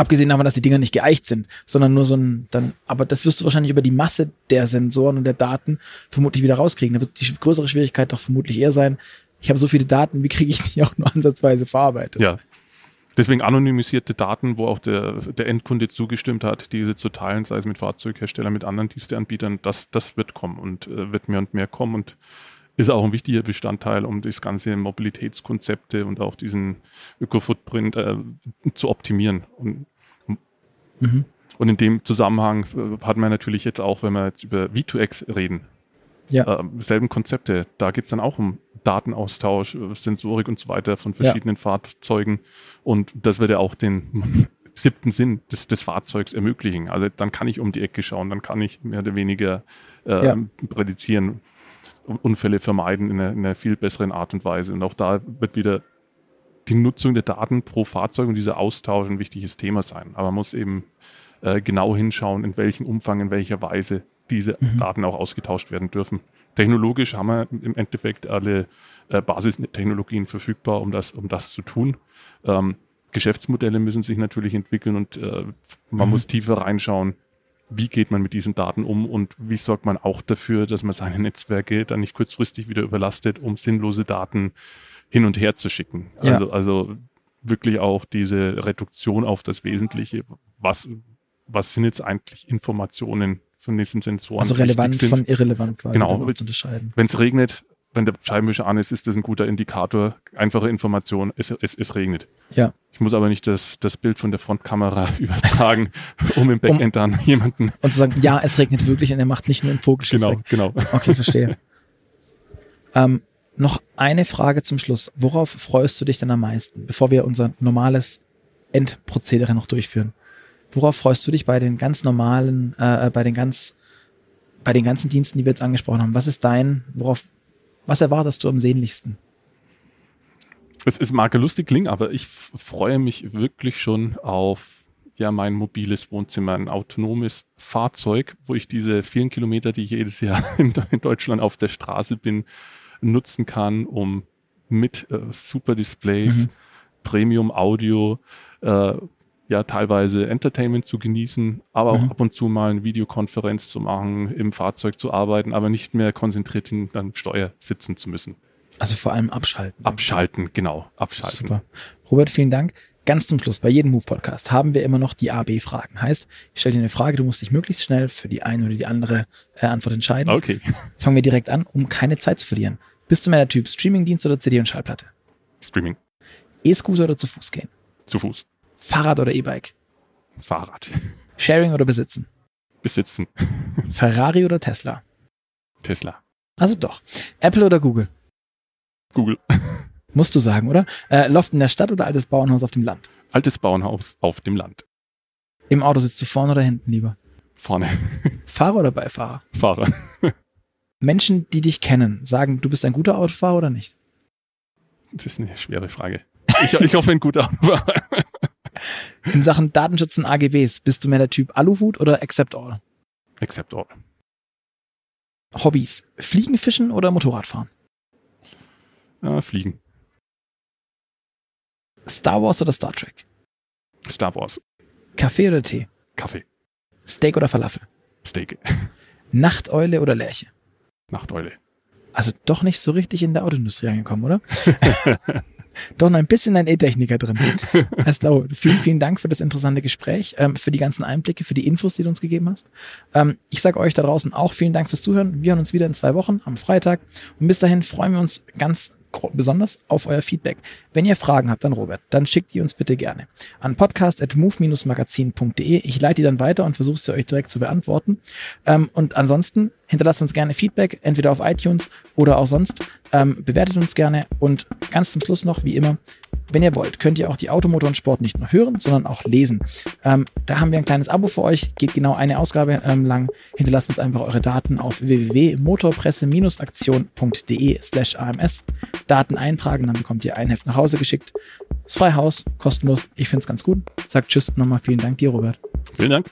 Abgesehen davon, dass die Dinger nicht geeicht sind, sondern nur so ein, dann, aber das wirst du wahrscheinlich über die Masse der Sensoren und der Daten vermutlich wieder rauskriegen. Da wird die größere Schwierigkeit doch vermutlich eher sein, ich habe so viele Daten, wie kriege ich die auch nur ansatzweise verarbeitet? Ja. Deswegen anonymisierte Daten, wo auch der, der Endkunde zugestimmt hat, diese zu teilen, sei es mit Fahrzeugherstellern, mit anderen Diensteanbietern, das, das wird kommen und äh, wird mehr und mehr kommen und ist auch ein wichtiger Bestandteil, um das ganze Mobilitätskonzepte und auch diesen Öko-Footprint äh, zu optimieren. Und, Mhm. und in dem Zusammenhang äh, hat man natürlich jetzt auch, wenn wir jetzt über V2X reden, Ja. äh, selben Konzepte. Da geht es dann auch um Datenaustausch, äh, Sensorik und so weiter von verschiedenen Fahrzeugen. Und das wird ja auch den siebten Sinn des, des Fahrzeugs ermöglichen. Also dann kann ich um die Ecke schauen, dann kann ich mehr oder weniger äh, Ja. prädizieren, Unfälle vermeiden in einer, in einer viel besseren Art und Weise. Und auch da wird wieder die Nutzung der Daten pro Fahrzeug und dieser Austausch ein wichtiges Thema sein. Aber man muss eben äh, genau hinschauen, in welchem Umfang, in welcher Weise diese Mhm. Daten auch ausgetauscht werden dürfen. Technologisch haben wir im Endeffekt alle äh, Basistechnologien verfügbar, um das, um das zu tun. Ähm, Geschäftsmodelle müssen sich natürlich entwickeln und äh, man Mhm. muss tiefer reinschauen, wie geht man mit diesen Daten um und wie sorgt man auch dafür, dass man seine Netzwerke dann nicht kurzfristig wieder überlastet, um sinnlose Daten hin und her zu schicken. Ja. Also, also wirklich auch diese Reduktion auf das Wesentliche. Was, was sind jetzt eigentlich Informationen von diesen Sensoren? Also relevant von irrelevant quasi Genau. zu unterscheiden. Wenn es regnet, wenn der Scheibenwischer an ist, ist das ein guter Indikator. Einfache Information, es, es, es regnet. Ja. Ich muss aber nicht das, das Bild von der Frontkamera übertragen, um im Backend um, dann jemanden. Und zu sagen, ja, es regnet wirklich und er macht nicht nur einen Vogelschiss Genau, weg. genau. Okay, verstehe. ähm, noch eine Frage zum Schluss. Worauf freust du dich denn am meisten, bevor wir unser normales Endprozedere noch durchführen? Worauf freust du dich bei den ganz normalen, äh, äh bei den ganz, bei den ganzen Diensten, die wir jetzt angesprochen haben? Was ist dein, worauf, was erwartest du am sehnlichsten? Es, es mag lustig klingen, aber ich freue mich wirklich schon auf ja mein mobiles Wohnzimmer, ein autonomes Fahrzeug, wo ich diese vielen Kilometer, die ich jedes Jahr in, in Deutschland auf der Straße bin, nutzen kann, um mit äh, super Displays, mhm. Premium Audio, äh, ja teilweise Entertainment zu genießen, aber auch mhm. ab und zu mal eine Videokonferenz zu machen, im Fahrzeug zu arbeiten, aber nicht mehr konzentriert hinter Steuer sitzen zu müssen. Also vor allem abschalten. Abschalten, genau, abschalten. Super. Robert, vielen Dank. Ganz zum Schluss, bei jedem Move-Podcast haben wir immer noch die A-B-Fragen. Heißt, ich stelle dir eine Frage, du musst dich möglichst schnell für die eine oder die andere äh, Antwort entscheiden. Okay. Fangen wir direkt an, um keine Zeit zu verlieren. Bist du mehr der Typ Streamingdienst oder CD und Schallplatte? Streaming. E-Scooter oder zu Fuß gehen? Zu Fuß. Fahrrad oder E-Bike? Fahrrad. Sharing oder besitzen? Besitzen. Ferrari oder Tesla? Tesla. Also doch. Apple oder Google? Google. Musst du sagen, oder? Äh, Loft in der Stadt oder altes Bauernhaus auf dem Land? Altes Bauernhaus auf dem Land. Im Auto sitzt du vorne oder hinten lieber? Vorne. Fahrer oder Beifahrer? Fahrer. Menschen, die dich kennen, sagen, du bist ein guter Autofahrer oder nicht? Das ist eine schwere Frage. Ich, ich hoffe, ein guter Autofahrer. In Sachen Datenschutz und AGBs, bist du mehr der Typ Aluhut oder Accept All? Accept All. Hobbys, Fliegen, Fischen oder Motorradfahren? Äh, fliegen. Star Wars oder Star Trek? Star Wars. Kaffee oder Tee? Kaffee. Steak oder Falafel? Steak. Nachteule oder Lerche? Nachteule. Also doch nicht so richtig in der Autoindustrie angekommen, oder? doch noch ein bisschen ein E-Techniker drin. Also, vielen, vielen Dank für das interessante Gespräch, ähm, für die ganzen Einblicke, für die Infos, die du uns gegeben hast. Ähm, ich sage euch da draußen auch vielen Dank fürs Zuhören. Wir hören uns wieder in zwei Wochen am Freitag. Und bis dahin freuen wir uns ganz besonders auf euer Feedback. Wenn ihr Fragen habt an Robert, dann schickt die uns bitte gerne an podcast.move-magazin.de. Ich leite die dann weiter und versuche sie euch direkt zu beantworten. Ähm, und ansonsten hinterlasst uns gerne Feedback, entweder auf iTunes oder auch sonst. Ähm, bewertet uns gerne und ganz zum Schluss noch, wie immer, wenn ihr wollt, könnt ihr auch die Automotor und Sport nicht nur hören, sondern auch lesen. Ähm, da haben wir ein kleines Abo für euch, geht genau eine Ausgabe ähm, lang. Hinterlasst uns einfach eure Daten auf www.motorpresse-aktion.de slash AMS. Daten eintragen, dann bekommt ihr ein Heft nach Hause geschickt. Ist frei Haus, kostenlos. Ich finde es ganz gut. Sagt Tschüss nochmal vielen Dank dir, Robert. Vielen Dank.